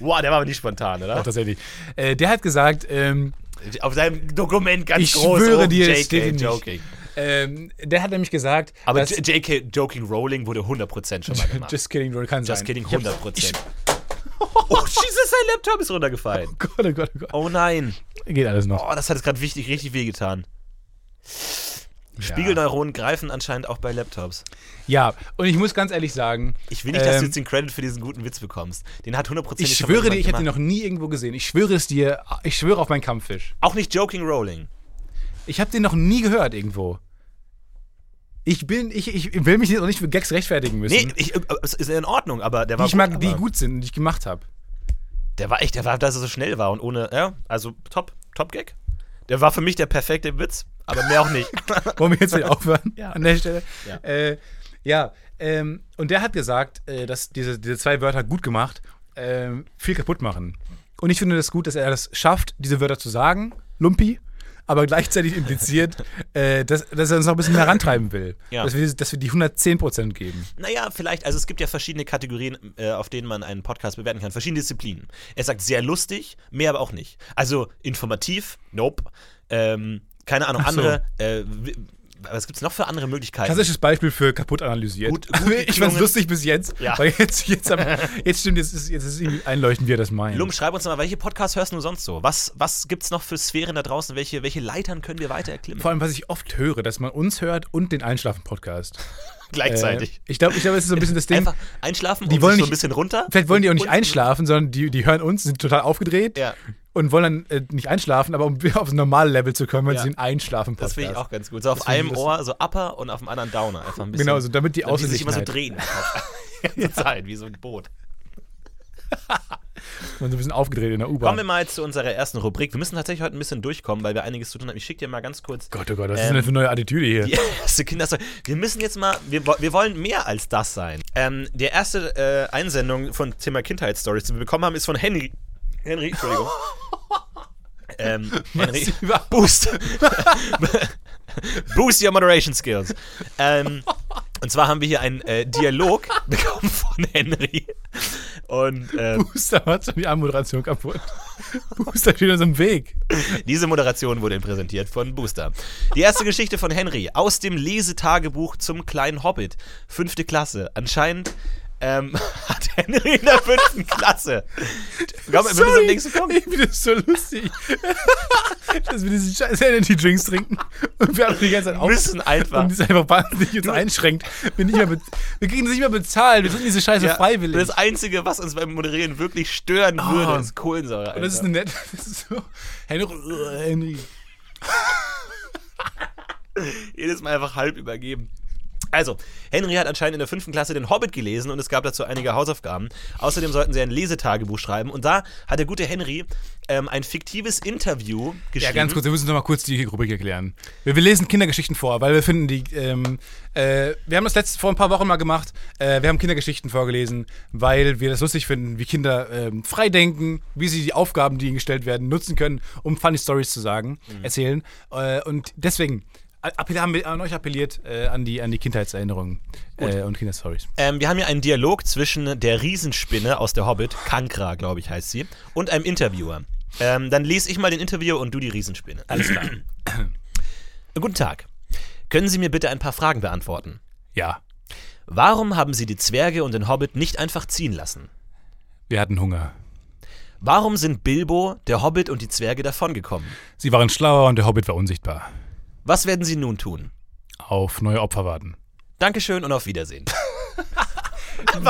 Wow, der war aber nicht spontan, oder? tatsächlich, äh, der hat gesagt, ähm, Auf seinem Dokument ganz Ich groß. schwöre oben, dir, JK joking. Ähm, der hat nämlich gesagt, Aber JK Joking Rowling wurde 100% schon mal gemacht. Just kidding, Roll, kann Just sein. kidding, Ich hab- 100%. Ich, oh, Jesus, sein Laptop ist runtergefallen. Gott, oh Gott, oh Gott. Oh nein. Geht alles noch. Oh, das hat jetzt gerade richtig, richtig wehgetan. Spiegelneuronen greifen anscheinend auch bei Laptops. Ja, und ich muss ganz ehrlich sagen, Ich will nicht, dass Ähm, du jetzt den Credit für diesen guten Witz bekommst. Den hat 100% ich schwöre dir, ich hätte ihn gemacht. noch nie irgendwo gesehen. Ich schwöre es dir, ich schwöre auf meinen Kampffisch. Auch nicht Joking Rowling. Ich habe den noch nie gehört irgendwo. Ich bin, ich, ich will mich jetzt auch nicht für Gags rechtfertigen müssen. Nee, ich, äh, es ist in Ordnung, aber der die war ich gut, mag, die gut sind und die ich gemacht habe. Der war echt, der war, dass er so schnell war und ohne, ja, also top, top Gag. Der war für mich der perfekte Witz, aber mehr auch nicht. Wollen wir jetzt wieder aufhören Ja. an der Stelle? Ja. Äh, ja, ähm, und der hat gesagt, äh, dass diese, diese zwei Wörter gut gemacht ähm, viel kaputt machen. Und ich finde das gut, dass er das schafft, diese Wörter zu sagen, Lumpi, aber gleichzeitig impliziert, äh, dass, dass er uns noch ein bisschen herantreiben will. Ja. Dass, wir, dass wir die 110% geben. Naja, vielleicht, also es gibt ja verschiedene Kategorien, äh, auf denen man einen Podcast bewerten kann, verschiedene Disziplinen. Er sagt sehr lustig, mehr aber auch nicht. Also informativ, nope. Ähm, keine Ahnung, so. andere, äh, was gibt's noch für andere Möglichkeiten? Klassisches Beispiel für kaputt analysiert. Gut- gut ich fand's lustig bis jetzt, Ja. weil jetzt, jetzt, hab- jetzt stimmt, jetzt ist, jetzt ist irgendwie einleuchtend, wie er das meint. Lum, schreib uns mal, welche Podcasts hörst du sonst so? Was, was gibt's noch für Sphären da draußen? Welche, welche Leitern können wir weiter erklimmen? Vor allem, was ich oft höre, dass man uns hört und den Einschlafen-Podcast. Gleichzeitig. Äh, ich glaube, ich glaub, es ist so ein bisschen das Ding. Einfach einschlafen Die wollen sich so nicht- ein bisschen runter. Vielleicht wollen die auch nicht einschlafen, sondern die, die hören uns, sind total aufgedreht Ja, und wollen dann äh, nicht einschlafen, aber um aufs normale Level zu kommen, Ja. sie den einschlafen das finde ich auch ganz gut. So auf Das einem. Ohr so Upper und auf dem anderen Downer. Einfach ein bisschen. Genau, so damit die die sich immer so drehen. Die ganze Zeit, wie so ein Boot. man so ein bisschen aufgedreht in der Kommen wir U-Bahn. mal jetzt zu unserer ersten Rubrik. Wir müssen tatsächlich heute ein bisschen durchkommen, weil wir einiges zu tun haben. Ich schicke dir mal ganz kurz Gott, oh Gott, was ist Ähm, denn für eine neue Attitüde hier? die erste Kinderstory. Wir müssen jetzt mal, wir, wir wollen mehr als das sein. Ähm, die erste äh, Einsendung von Thema Kindheitsstories, die wir bekommen haben, ist von Henry. Henry, Entschuldigung. ähm, Henry. Boost. Boost your moderation skills. Ähm, und zwar haben wir hier einen äh, Dialog bekommen von Henry. Und ähm, Booster macht schon die Anmoderation kaputt. Booster steht uns im Weg. Diese Moderation wurde präsentiert von Booster. Die erste Geschichte von Henry aus dem Lesetagebuch zum kleinen Hobbit. Fünfte Klasse. Anscheinend ähm, hat Henry in der fünften Klasse. Komm, wir müssen zum nächsten kommen. Ich finde das so lustig. Dass wir diese scheiß Energy Drinks trinken und wir haben die ganze Zeit auf müssen einfach. und das einfach wahnsinnig uns einschränkt. Wir, nicht mehr wir kriegen das nicht mehr bezahlt. Wir trinken diese Scheiße Ja, freiwillig. Das Einzige, was uns beim Moderieren wirklich stören würde, ist Kohlensäure. und das ist Alter. eine nette. Das ist so. Henry. Henry. Jedes Mal einfach halb übergeben. Also, Henry hat anscheinend in der fünften Klasse den Hobbit gelesen und es gab dazu einige Hausaufgaben. Außerdem sollten sie ein Lesetagebuch schreiben und da hat der gute Henry ähm, ein fiktives Interview geschrieben. Ja, ganz kurz, wir müssen noch mal kurz die Rubrik erklären. Wir, wir lesen Kindergeschichten vor, weil wir finden die, ähm, äh, wir haben das letzte vor ein paar Wochen mal gemacht. Äh, wir haben Kindergeschichten vorgelesen, weil wir das lustig finden, wie Kinder ähm, frei denken, wie sie die Aufgaben, die ihnen gestellt werden, nutzen können, um funny Stories zu sagen, erzählen. Äh, und deswegen appell- haben wir an euch appelliert äh, an, die, an die Kindheitserinnerungen äh, und Kinderstories. Ähm, wir haben hier einen Dialog zwischen der Riesenspinne aus der Hobbit, Kankra, glaube ich, heißt sie, und einem Interviewer. Ähm, dann lese ich mal den Interview und du die Riesenspinne. Alles klar. Guten Tag. Können Sie mir bitte ein paar Fragen beantworten? Ja, Warum haben Sie die Zwerge und den Hobbit nicht einfach ziehen lassen? wir hatten Hunger. Warum sind Bilbo, der Hobbit und die Zwerge davongekommen? Sie waren schlauer und der Hobbit war unsichtbar. Was werden Sie nun tun? Auf neue Opfer warten. Dankeschön und auf Wiedersehen.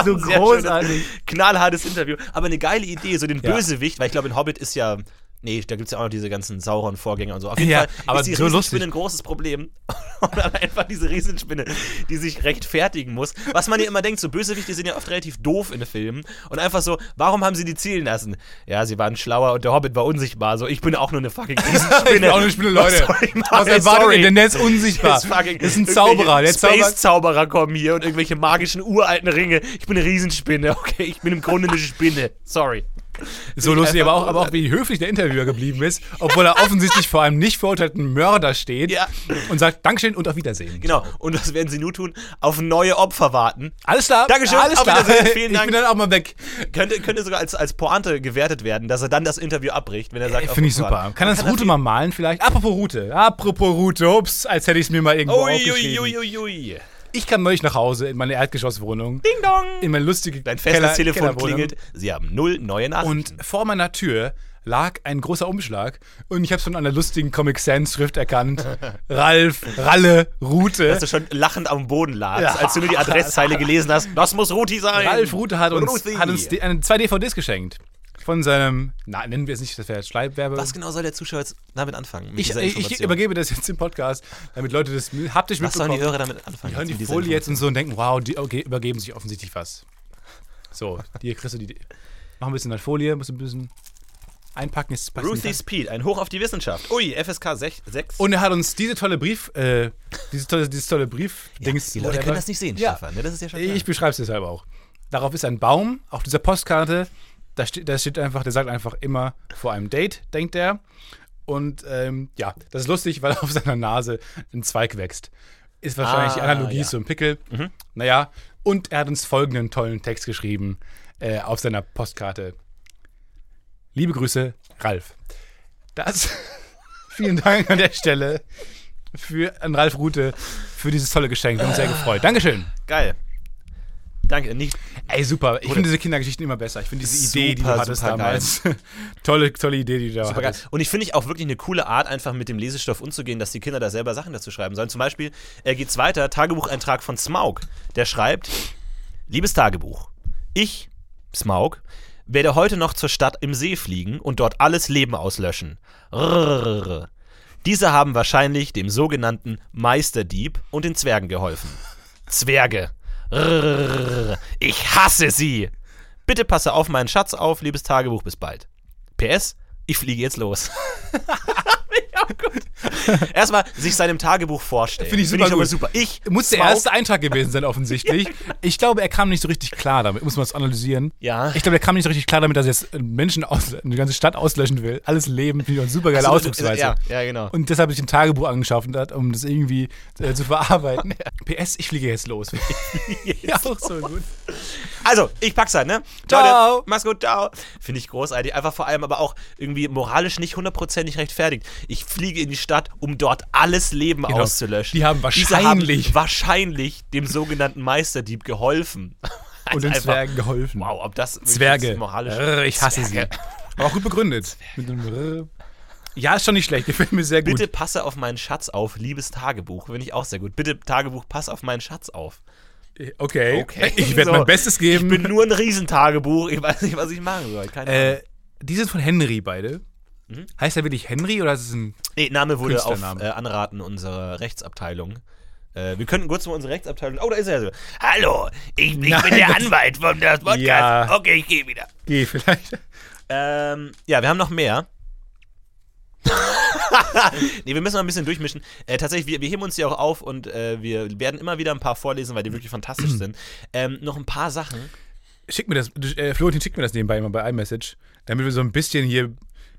So großartig. Knallhartes Interview, aber eine geile Idee, so den Ja. Bösewicht, weil ich glaube, in Hobbit ist ja. Nee, da gibt es ja auch noch diese ganzen Sauron-Vorgänger und so. Auf jeden Ja, Fall aber ist die so lustig. Riesenspinne ein großes Problem. und dann einfach diese Riesenspinne, die sich rechtfertigen muss. Was man ja immer denkt, so Bösewichte sind ja oft relativ doof in den Filmen. Und einfach so, warum haben sie die zielen lassen? Ja, sie waren schlauer und der Hobbit war unsichtbar. So, ich bin auch nur eine fucking Riesenspinne. Ich bin auch eine Spinne, Leute. Was erwartet Sorry. ihr denn? Der ist unsichtbar. Jetzt fucking Das ist ein Zauberer. Space-Zauberer kommen hier und irgendwelche magischen uralten Ringe. Ich bin eine Riesenspinne. Okay, ich bin im Grunde eine Spinne. Sorry. So lustig, aber auch, aber auch wie höflich der Interviewer geblieben ist, obwohl er offensichtlich vor einem nicht verurteilten Mörder steht Ja. und sagt Dankeschön und auf Wiedersehen. Genau. Und was werden sie nun tun? Auf neue Opfer warten. Alles klar. Dankeschön, Alles auf klar. Vielen Ich Dank. bin dann auch mal weg. Könnte, könnte sogar als, als Pointe gewertet werden, dass er dann das Interview abbricht, wenn er sagt, auf Finde ich super. warten. Kann das er Route mal malen vielleicht? Apropos Route. Apropos Route. Ups, als hätte ich es mir mal irgendwo Ui, ui, aufgeschrieben. ui, ui, ui. Ich kam neulich nach Hause in meine Erdgeschosswohnung. Ding dong. In meine lustige Dein Keller- festes Telefon klingelt. Sie haben null neue Nachrichten. Und vor meiner Tür lag ein großer Umschlag und ich habe schon an der lustigen Comic Sans Schrift erkannt. Ralf, Ralle, Rute. dass du schon lachend am Boden lagst, Ja. als du nur die Adresszeile gelesen hast. Das muss Ruti sein. Ralf Rute hat uns, Ruthi. hat uns die, eine, zwei DVDs geschenkt. Von seinem, na, nennen wir es nicht, das wäre Schleibwerbe. Was genau soll der Zuschauer jetzt damit anfangen? Mit ich, ich, übergebe das jetzt im Podcast, damit Leute das haptisch Was sollen die mitbekommen. Hörer damit anfangen? Die hören die Folie jetzt und so und denken, wow, die okay, übergeben sich offensichtlich was. So, hier kriegst du die. Mach ein bisschen an Folie, musst ein bisschen einpacken. Ist Ruthie. Speed, ein Hoch auf die Wissenschaft. Ui, FSK 6. 6. Und er hat uns diese tolle Brief, äh, dieses tolle, dieses tolle Brief-Dings. die Leute können das nicht sehen, Ja. Stefan. Ne? Das ist ja schon klar. Ich beschreibe es deshalb auch. Darauf ist ein Baum auf dieser Postkarte. Da steht, da steht einfach, der sagt einfach immer vor einem Date, denkt er. Und ähm, ja, das ist lustig, weil auf seiner Nase ein Zweig wächst. Ist wahrscheinlich die Ah, Analogie ja. zum Pickel. Naja, und er hat uns folgenden tollen Text geschrieben äh, auf seiner Postkarte. Liebe Grüße, Ralf. Das. Vielen Dank an der Stelle für, an Ralf Rute für dieses tolle Geschenk. Wir haben uns sehr gefreut. Dankeschön. Geil. Danke. Nicht, Ey, super. Ich finde diese Kindergeschichten immer besser. Ich finde diese Idee, die du Super, hattest super damals. tolle, tolle Idee, die du da Super geil. hattest. Und ich finde ich auch wirklich eine coole Art, einfach mit dem Lesestoff umzugehen, dass die Kinder da selber Sachen dazu schreiben sollen. Zum Beispiel, er geht's weiter, Tagebucheintrag von Smaug. Der schreibt: Liebes Tagebuch, ich, Smaug, werde heute noch zur Stadt im See fliegen und dort alles Leben auslöschen. Rrrr. Diese haben wahrscheinlich dem sogenannten Meisterdieb und den Zwergen geholfen. Zwerge. Rrrr. Ich hasse sie. Bitte passe auf meinen Schatz auf, liebes Tagebuch, bis bald. PS, ich fliege jetzt los. Ja, gut. Erstmal sich seinem Tagebuch vorstellen. Finde ich super mal gut. super. Ich Muss der erste Eintrag gewesen sein, offensichtlich. Ich glaube, er kam nicht so richtig klar damit. Muss man das analysieren? Ja. Ich glaube, er kam nicht so richtig klar damit, dass er jetzt Menschen aus, eine ganze Stadt auslöschen will. Alles Leben, finde ich eine super geile Ach so, Ausdrucksweise. Ja, ja, genau. Und deshalb habe ich ein Tagebuch angeschafft, um das irgendwie äh, zu verarbeiten. PS, ich fliege jetzt los. ja, auch so gut. Also, ich pack's halt, ne? Ciao. Leute, mach's gut, ciao. Finde ich großartig. Einfach vor allem aber auch irgendwie moralisch nicht hundertprozentig rechtfertigt. Ich fliege in die Stadt, um dort alles Leben Genau. auszulöschen. Die haben wahrscheinlich- haben wahrscheinlich dem sogenannten Meisterdieb geholfen. Und den Einfach- Zwergen geholfen. Wow, ob das Zwerge. moralisch Rrr, ich hasse Zwerge. sie. Aber auch gut begründet. Mit einem Rrr. Ja, ist schon nicht schlecht. Gefällt mir sehr gut. Bitte passe auf meinen Schatz auf, liebes Tagebuch. Finde ich auch sehr gut. Bitte, Tagebuch, pass auf meinen Schatz auf. Okay. Okay. Ich werde So. mein Bestes geben. Ich bin nur ein Riesentagebuch. Ich weiß nicht, was ich machen soll. Keine Ahnung. äh, die sind von Henry beide. Mhm. Heißt er wirklich Henry oder ist es ein. Nee, Name wurde auf äh, Anraten unserer Rechtsabteilung. Äh, wir könnten kurz mal unsere Rechtsabteilung. Oh, da ist er so. Hallo, ich, ich Nein, bin der Anwalt von der Podcast. Ja. Okay, ich gehe wieder. Geh, vielleicht. Ähm, ja, wir haben noch mehr. nee, wir müssen mal ein bisschen durchmischen. Äh, tatsächlich, wir, wir heben uns die auch auf und äh, wir werden immer wieder ein paar vorlesen, weil die wirklich fantastisch sind. Ähm, noch ein paar Sachen. Schick mir das. Äh, Florentin, schick mir das nebenbei immer bei iMessage, damit wir so ein bisschen hier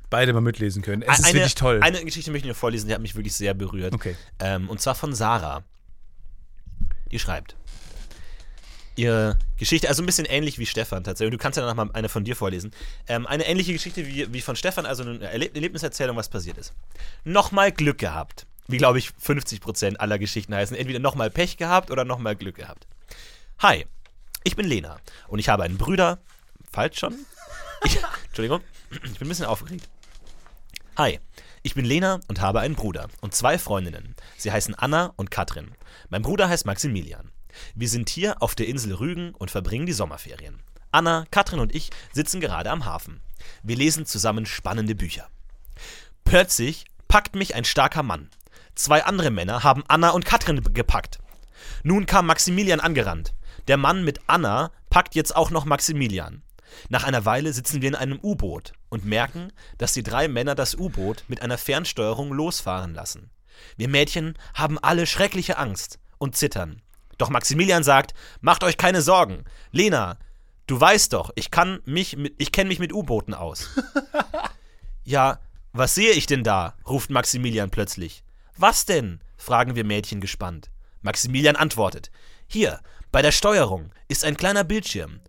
beide mal mitlesen können. Es ist eine, wirklich toll. Eine Geschichte möchte ich noch vorlesen, die hat mich wirklich sehr berührt. Okay. Ähm, und zwar von Sarah. Die schreibt. Ihre Geschichte, also ein bisschen ähnlich wie Stefan tatsächlich. Du kannst ja danach mal eine von dir vorlesen. Ähm, eine ähnliche Geschichte wie, wie von Stefan, also eine Erleb Erlebniserzählung, was passiert ist. Nochmal Glück gehabt. Wie, glaube ich, 50% aller Geschichten heißen. Entweder nochmal Pech gehabt oder nochmal Glück gehabt. Hi, ich bin Lena und ich habe einen Brüder. Falsch schon? Ich, Entschuldigung, ich bin ein bisschen aufgeregt. Hi, ich bin Lena und habe einen Bruder und zwei Freundinnen. Sie heißen Anna und Katrin. Mein Bruder heißt Maximilian. Wir sind hier auf der Insel Rügen und verbringen die Sommerferien. Anna, Katrin und ich sitzen gerade am Hafen. Wir lesen zusammen spannende Bücher. Plötzlich packt mich ein starker Mann. Zwei andere Männer haben Anna und Katrin gepackt. Nun kam Maximilian angerannt. Der Mann mit Anna packt jetzt auch noch Maximilian. Nach einer Weile sitzen wir in einem U-Boot und merken, dass die drei Männer das U-Boot mit einer Fernsteuerung losfahren lassen. Wir Mädchen haben alle schreckliche Angst und zittern. Doch Maximilian sagt, macht euch keine Sorgen. Lena, Du weißt doch, ich kann mich mit, ich kenne mich mit U-Booten aus. ja, was sehe ich denn da? ruft Maximilian plötzlich. Was denn? fragen wir Mädchen gespannt. Maximilian antwortet. Hier, bei der Steuerung ist ein kleiner Bildschirm.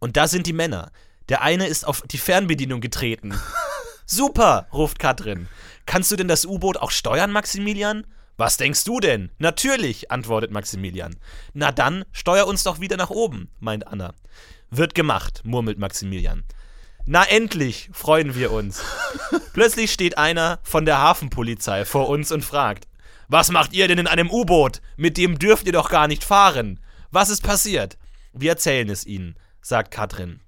Und da sind die Männer. Der eine ist auf die Fernbedienung getreten. Super, ruft Katrin. Kannst du denn das U-Boot auch steuern, Maximilian? Was denkst du denn? Natürlich, antwortet Maximilian. Na dann, steuer uns doch wieder nach oben, meint Anna. Wird gemacht, murmelt Maximilian. Na endlich, freuen wir uns. Plötzlich steht einer von der Hafenpolizei vor uns und fragt: Was macht ihr denn in einem U-Boot? Mit dem dürft ihr doch gar nicht fahren. Was ist passiert? Wir erzählen es ihnen, sagt Katrin.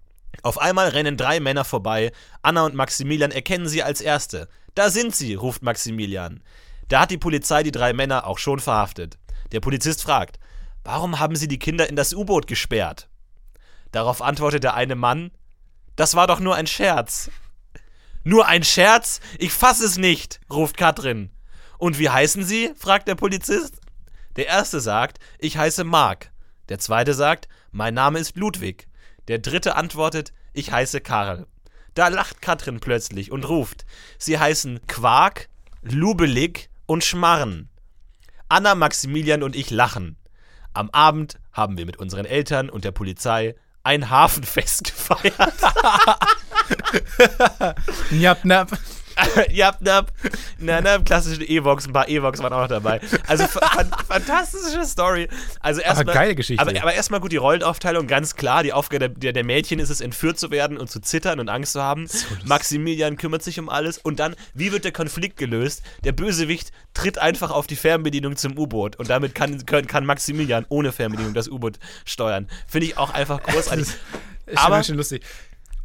Auf einmal rennen drei Männer vorbei. Anna und Maximilian erkennen sie als Erste. Da sind sie, ruft Maximilian. Da hat die Polizei die drei Männer auch schon verhaftet. Der Polizist fragt, warum haben sie die Kinder in das U-Boot gesperrt? Darauf antwortet der eine Mann, das war doch nur ein Scherz. Nur ein Scherz? Ich fass es nicht, ruft Katrin. Und wie heißen Sie? fragt der Polizist. Der erste sagt, ich heiße Mark. Der zweite sagt, mein Name ist Ludwig. Der dritte antwortet, ich heiße Karl. Da lacht Katrin plötzlich und ruft, sie heißen Quark, Lubelig und Schmarren. Anna, Maximilian und ich lachen. Am Abend haben wir mit unseren Eltern und der Polizei ein Hafenfest gefeiert. Njap, nap. ja, na, na, na, klassische E-Vox, ein paar E-Vox waren auch noch dabei. Also fa fantastische Story. Also erstmal, geile Geschichte. Aber, aber erstmal gut die Rollenaufteilung, ganz klar. Die Aufgabe der, der, Mädchen ist es, entführt zu werden und zu zittern und Angst zu haben. So Maximilian kümmert sich um alles. Und dann, wie wird der Konflikt gelöst? Der Bösewicht tritt einfach auf die Fernbedienung zum U-Boot und damit kann, kann Maximilian ohne Fernbedienung das U-Boot steuern. Finde ich auch einfach großartig. ist aber schon lustig.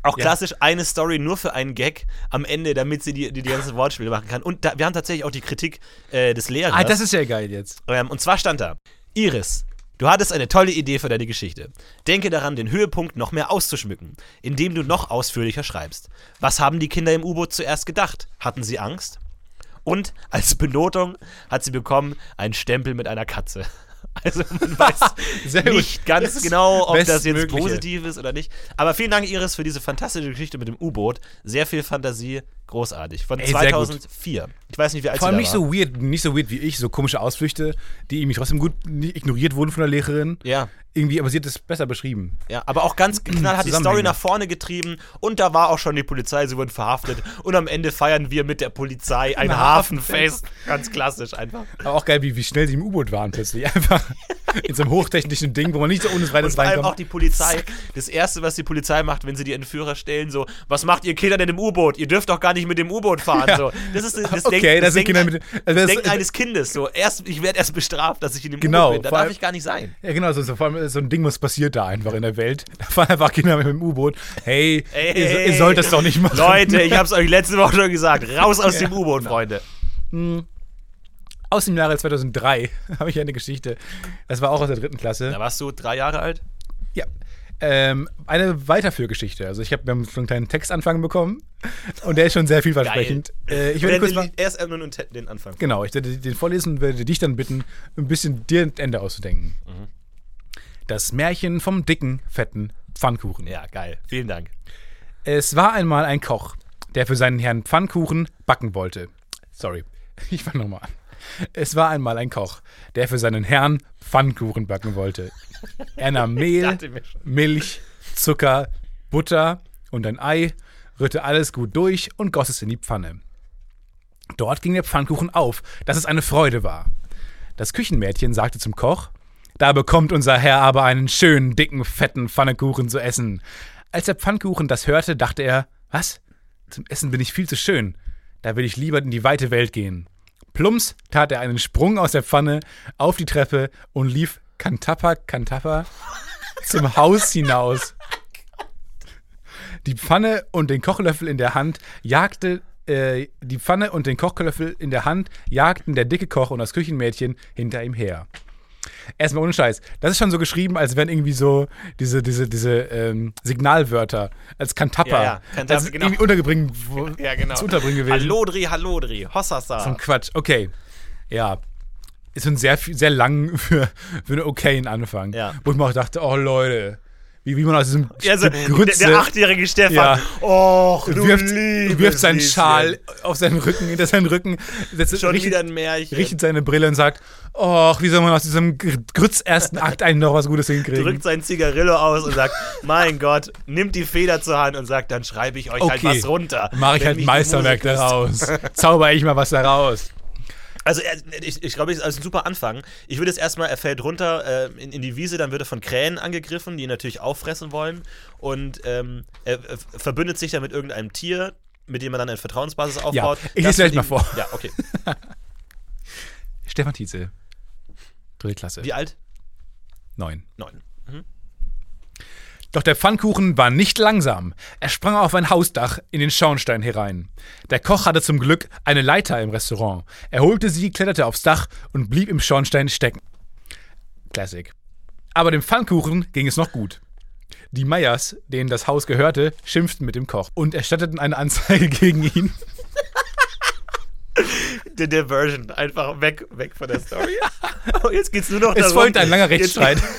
Auch klassisch ja. eine Story nur für einen Gag am Ende, damit sie die, die, die ganzen Wortspiele machen kann. Und da, wir haben tatsächlich auch die Kritik äh, des Lehrers. Ah, das ist ja geil jetzt. Ähm, und zwar stand da: Iris, Du hattest eine tolle Idee für deine Geschichte. Denke daran, den Höhepunkt noch mehr auszuschmücken, indem du noch ausführlicher schreibst. Was haben die Kinder im U-Boot zuerst gedacht? Hatten sie Angst? Und als Benotung hat sie bekommen einen Stempel mit einer Katze. Also man weiß nicht ganz genau, ob das jetzt positiv ist oder nicht. Aber vielen Dank, Iris, für diese fantastische Geschichte mit dem U-Boot. Sehr viel Fantasie, großartig. Von Ey, 2004. Ich weiß nicht, wie alt Vor allem nicht so weird, nicht so weird wie ich, so komische Ausflüchte, die irgendwie trotzdem gut ignoriert wurden von der Lehrerin. Ja. Irgendwie, aber sie hat es besser beschrieben. Ja, aber auch ganz knallhart die Story nach vorne getrieben und da war auch schon die Polizei, sie wurden verhaftet und am Ende feiern wir mit der Polizei ein Hafenfest. Ganz klassisch einfach. Aber auch geil, wie, wie schnell sie im U-Boot waren plötzlich. Einfach in so einem hochtechnischen Ding, wo man nicht so ohne weiteres reinkommt. auch die Polizei, das erste, was die Polizei macht, wenn sie die Entführer stellen, so, was macht ihr Kinder denn im U-Boot? Ihr dürft doch gar nicht mit dem U-Boot fahren. Ja. So. Das ist das okay, Denk, das, das Denken, mit, also das Denken eines Kindes. So. Erst, ich werde erst bestraft, dass ich in dem genau, U-Boot bin. Da darf ich gar nicht sein. Ja, genau, so, so, vor allem so ein Ding, was passiert da einfach in der Welt. Da fahren einfach Kinder mit dem U-Boot. Hey, hey, ihr, ihr, sollt das doch nicht machen. Leute, ich hab's euch letzte Woche schon gesagt. Raus aus ja, dem U-Boot, genau. Freunde. Hm. Aus dem Jahre 2003 habe ich eine Geschichte. Das war auch aus der dritten Klasse. Da warst du drei Jahre alt? Ja. Ähm, eine Weiterführgeschichte. Also ich habe schon einen kleinen Textanfang bekommen und der ist schon sehr vielversprechend. Äh, ich werde kurz mal, erst nur den Anfang. Genau, ich werde den vorlesen und werde dich dann bitten, ein bisschen dir ein Ende auszudenken. Mhm. Das Märchen vom dicken, fetten Pfannkuchen. Ja, geil. Vielen Dank. Es war einmal ein Koch, der für seinen Herrn Pfannkuchen backen wollte. Sorry, ich fange nochmal an. Es war einmal ein Koch, der für seinen Herrn Pfannkuchen backen wollte. Er nahm Mehl, Milch, Zucker, Butter und ein Ei, rührte alles gut durch und goss es in die Pfanne. Dort ging der Pfannkuchen auf, dass es eine Freude war. Das Küchenmädchen sagte zum Koch: Da bekommt unser Herr aber einen schönen, dicken, fetten Pfannekuchen zu essen. Als der Pfannkuchen das hörte, dachte er: Was? Zum Essen bin ich viel zu schön. Da will ich lieber in die weite Welt gehen. Plumps tat er einen Sprung aus der Pfanne auf die Treppe und lief Kantappa Kantappa zum Haus hinaus. Die Pfanne und den Kochlöffel in der Hand jagte äh, die Pfanne und den Kochlöffel in der Hand jagten der dicke Koch und das Küchenmädchen hinter ihm her. Erstmal ohne Scheiß. Das ist schon so geschrieben, als wären irgendwie so diese, diese, diese ähm, Signalwörter als Kantappa. Ja, ja. Kantappa als genau. irgendwie untergebringen, ja, genau. zu unterbringen gewesen. Hallodri, Hallodri, Hossasa. So ein Quatsch. Okay. Ja. Ist schon sehr, sehr lang für, für einen okayen Anfang. Ja. Wo ich mir auch dachte, oh Leute, wie, wie man aus diesem Stück der, Grütze der achtjährige Stefan. Ja. Och, du wirft, wirft seinen Lieschen. Schal auf seinen Rücken, hinter seinen Rücken, setzt, Schon richtet, wieder ein Märchen. richtet seine Brille und sagt, Och, wie soll man aus diesem Gr- Grütz ersten Akt eigentlich noch was Gutes hinkriegen? drückt sein Zigarillo aus und sagt, mein Gott, nimmt die Feder zur Hand und sagt, dann schreibe ich euch halt Okay. was runter. Mache ich halt Meisterwerk daraus. Zauber ich mal was daraus. Also er, ich, ich glaube, das ist ein super Anfang. Ich würde jetzt erstmal, er fällt runter äh, in, in die Wiese, dann wird er von Krähen angegriffen, die ihn natürlich auffressen wollen. Und ähm, er äh, verbündet sich dann mit irgendeinem Tier, mit dem er dann eine Vertrauensbasis aufbaut. ich Das lese gleich mal vor. Ja, okay. Stefan Tietze. Dritte Klasse. Wie alt? Neun. Neun. Doch der Pfannkuchen war nicht langsam. Er sprang auf ein Hausdach in den Schornstein herein. Der Koch hatte zum Glück eine Leiter im Restaurant. Er holte sie, kletterte aufs Dach und blieb im Schornstein stecken. Classic. Aber dem Pfannkuchen ging es noch gut. Die Meyers, denen das Haus gehörte, schimpften mit dem Koch und erstatteten eine Anzeige gegen ihn. Der Diversion, einfach weg, weg von der Story. Und jetzt geht's nur noch Es darum. folgte ein langer Rechtsstreit.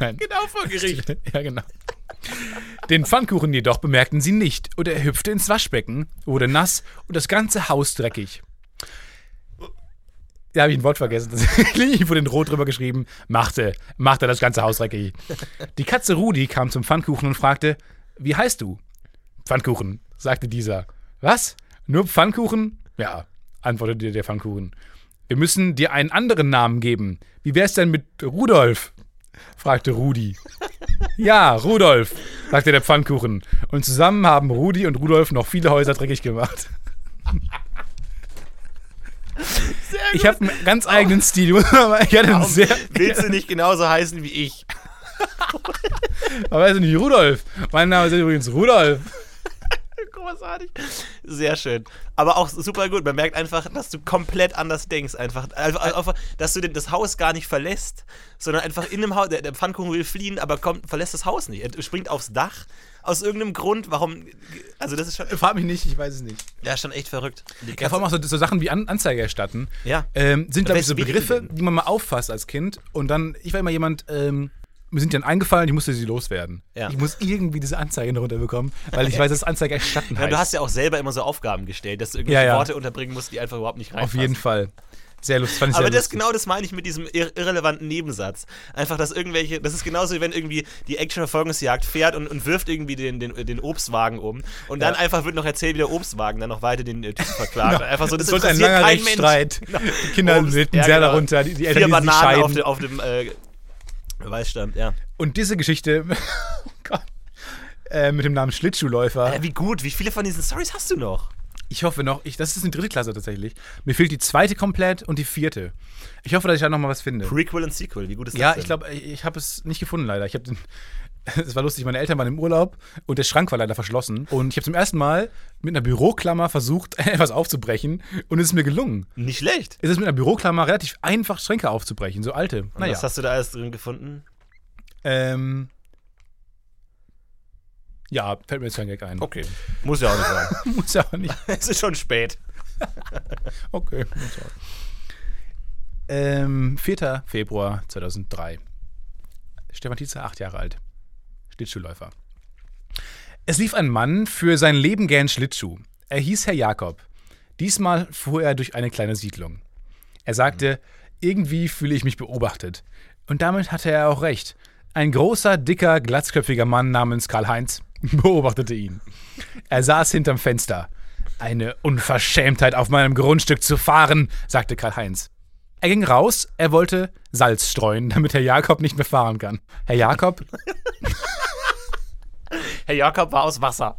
Nein. Genau vor Gericht. Ja, genau. Den Pfannkuchen jedoch bemerkten sie nicht und er hüpfte ins Waschbecken, wurde nass und das ganze Haus dreckig. Da habe ich ein Wort vergessen. Ich wurde in Rot drüber geschrieben. Machte, machte das ganze Haus dreckig. Die Katze Rudi kam zum Pfannkuchen und fragte: Wie heißt du? Pfannkuchen, sagte dieser. Was? Nur Pfannkuchen? Ja, antwortete der Pfannkuchen. Wir müssen dir einen anderen Namen geben. Wie wär's denn mit Rudolf? Fragte Rudi. Ja, Rudolf, sagte der Pfannkuchen. Und zusammen haben Rudi und Rudolf noch viele Häuser dreckig gemacht. Ich habe einen ganz eigenen Stil, ich hatte einen sehr. willst du nicht genauso heißen wie ich? Aber weißt du nicht, Rudolf. Mein Name ist übrigens Rudolf. Großartig. Sehr schön. Aber auch super gut. Man merkt einfach, dass du komplett anders denkst. Einfach, einfach, einfach dass du das Haus gar nicht verlässt, sondern einfach in dem Haus. Der, der Pfannkuchen will fliehen, aber kommt, verlässt das Haus nicht. Er springt aufs Dach. Aus irgendeinem Grund. Warum? Also, das ist schon, Frag mich nicht, ich weiß es nicht. ja, schon echt verrückt. Ja, vor allem auch so, so Sachen wie An Anzeige erstatten. Ja. Ähm, sind, glaube ich, so Begriffe, die man mal auffasst als Kind. Und dann, ich war immer jemand, ähm, mir sind dann eingefallen, ich musste sie loswerden. Ja. Ich muss irgendwie diese Anzeige noch runterbekommen, weil ich weiß, dass Anzeige erstatten Ja, heißt. du hast ja auch selber immer so Aufgaben gestellt, dass du irgendwelche Ja, ja. Worte unterbringen musst, die einfach überhaupt nicht Auf reinpassen. jeden Fall. Sehr lustig. Fand ich Aber das lustig. genau das meine ich mit diesem ir irrelevanten Nebensatz. Einfach, dass irgendwelche, das ist genauso wie wenn irgendwie die Action-Verfolgungsjagd fährt und, und wirft irgendwie den, den, den Obstwagen um und dann Ja. einfach wird noch erzählt, wie der Obstwagen dann noch weiter den äh, Typen verklagt. Einfach so, das wird ein langer Rechtsstreit. Genau. Die Kinder Obst, litten ja, sehr genau. darunter. Die, die Eltern, Vier die Bananen auf, dem- auf dem äh, Beweisstand, ja. Und diese Geschichte oh Gott, äh, mit dem Namen Schlittschuhläufer. Äh, Wie gut, wie viele von diesen Stories hast du noch? Ich hoffe noch, ich, das ist eine dritte Klasse tatsächlich. Mir fehlt die zweite komplett und die vierte. Ich hoffe, dass ich da noch mal was finde. Prequel und Sequel, wie gut ist das Ja, denn? ich glaube, ich habe es nicht gefunden leider. Ich habe den. Es war lustig, meine Eltern waren im Urlaub und der Schrank war leider verschlossen. Und ich habe zum ersten Mal mit einer Büroklammer versucht, etwas aufzubrechen und es ist mir gelungen. Nicht schlecht. Es ist mit einer Büroklammer relativ einfach, Schränke aufzubrechen, so alte. Und Naja. Was hast du da alles drin gefunden? Ähm, ja, fällt mir jetzt kein Gag ein. Okay. Muss ja auch nicht sein. Muss ja auch nicht. es ist schon spät. Okay. Ähm, 4. Februar 2003. Stefan Tietze, acht Jahre alt. Schlittschuhläufer. Es lief ein Mann für sein Leben gern Schlittschuh. Er hieß Herr Jakob. Diesmal fuhr er durch eine kleine Siedlung. Er sagte, irgendwie fühle ich mich beobachtet. Und damit hatte er auch recht. Ein großer, dicker, glatzköpfiger Mann namens Karl-Heinz beobachtete ihn. Er saß hinterm Fenster. Eine Unverschämtheit, auf meinem Grundstück zu fahren, sagte Karl-Heinz. Er ging raus, er wollte Salz streuen, damit Herr Jakob nicht mehr fahren kann. Herr Jakob? Herr Jakob war aus Wasser.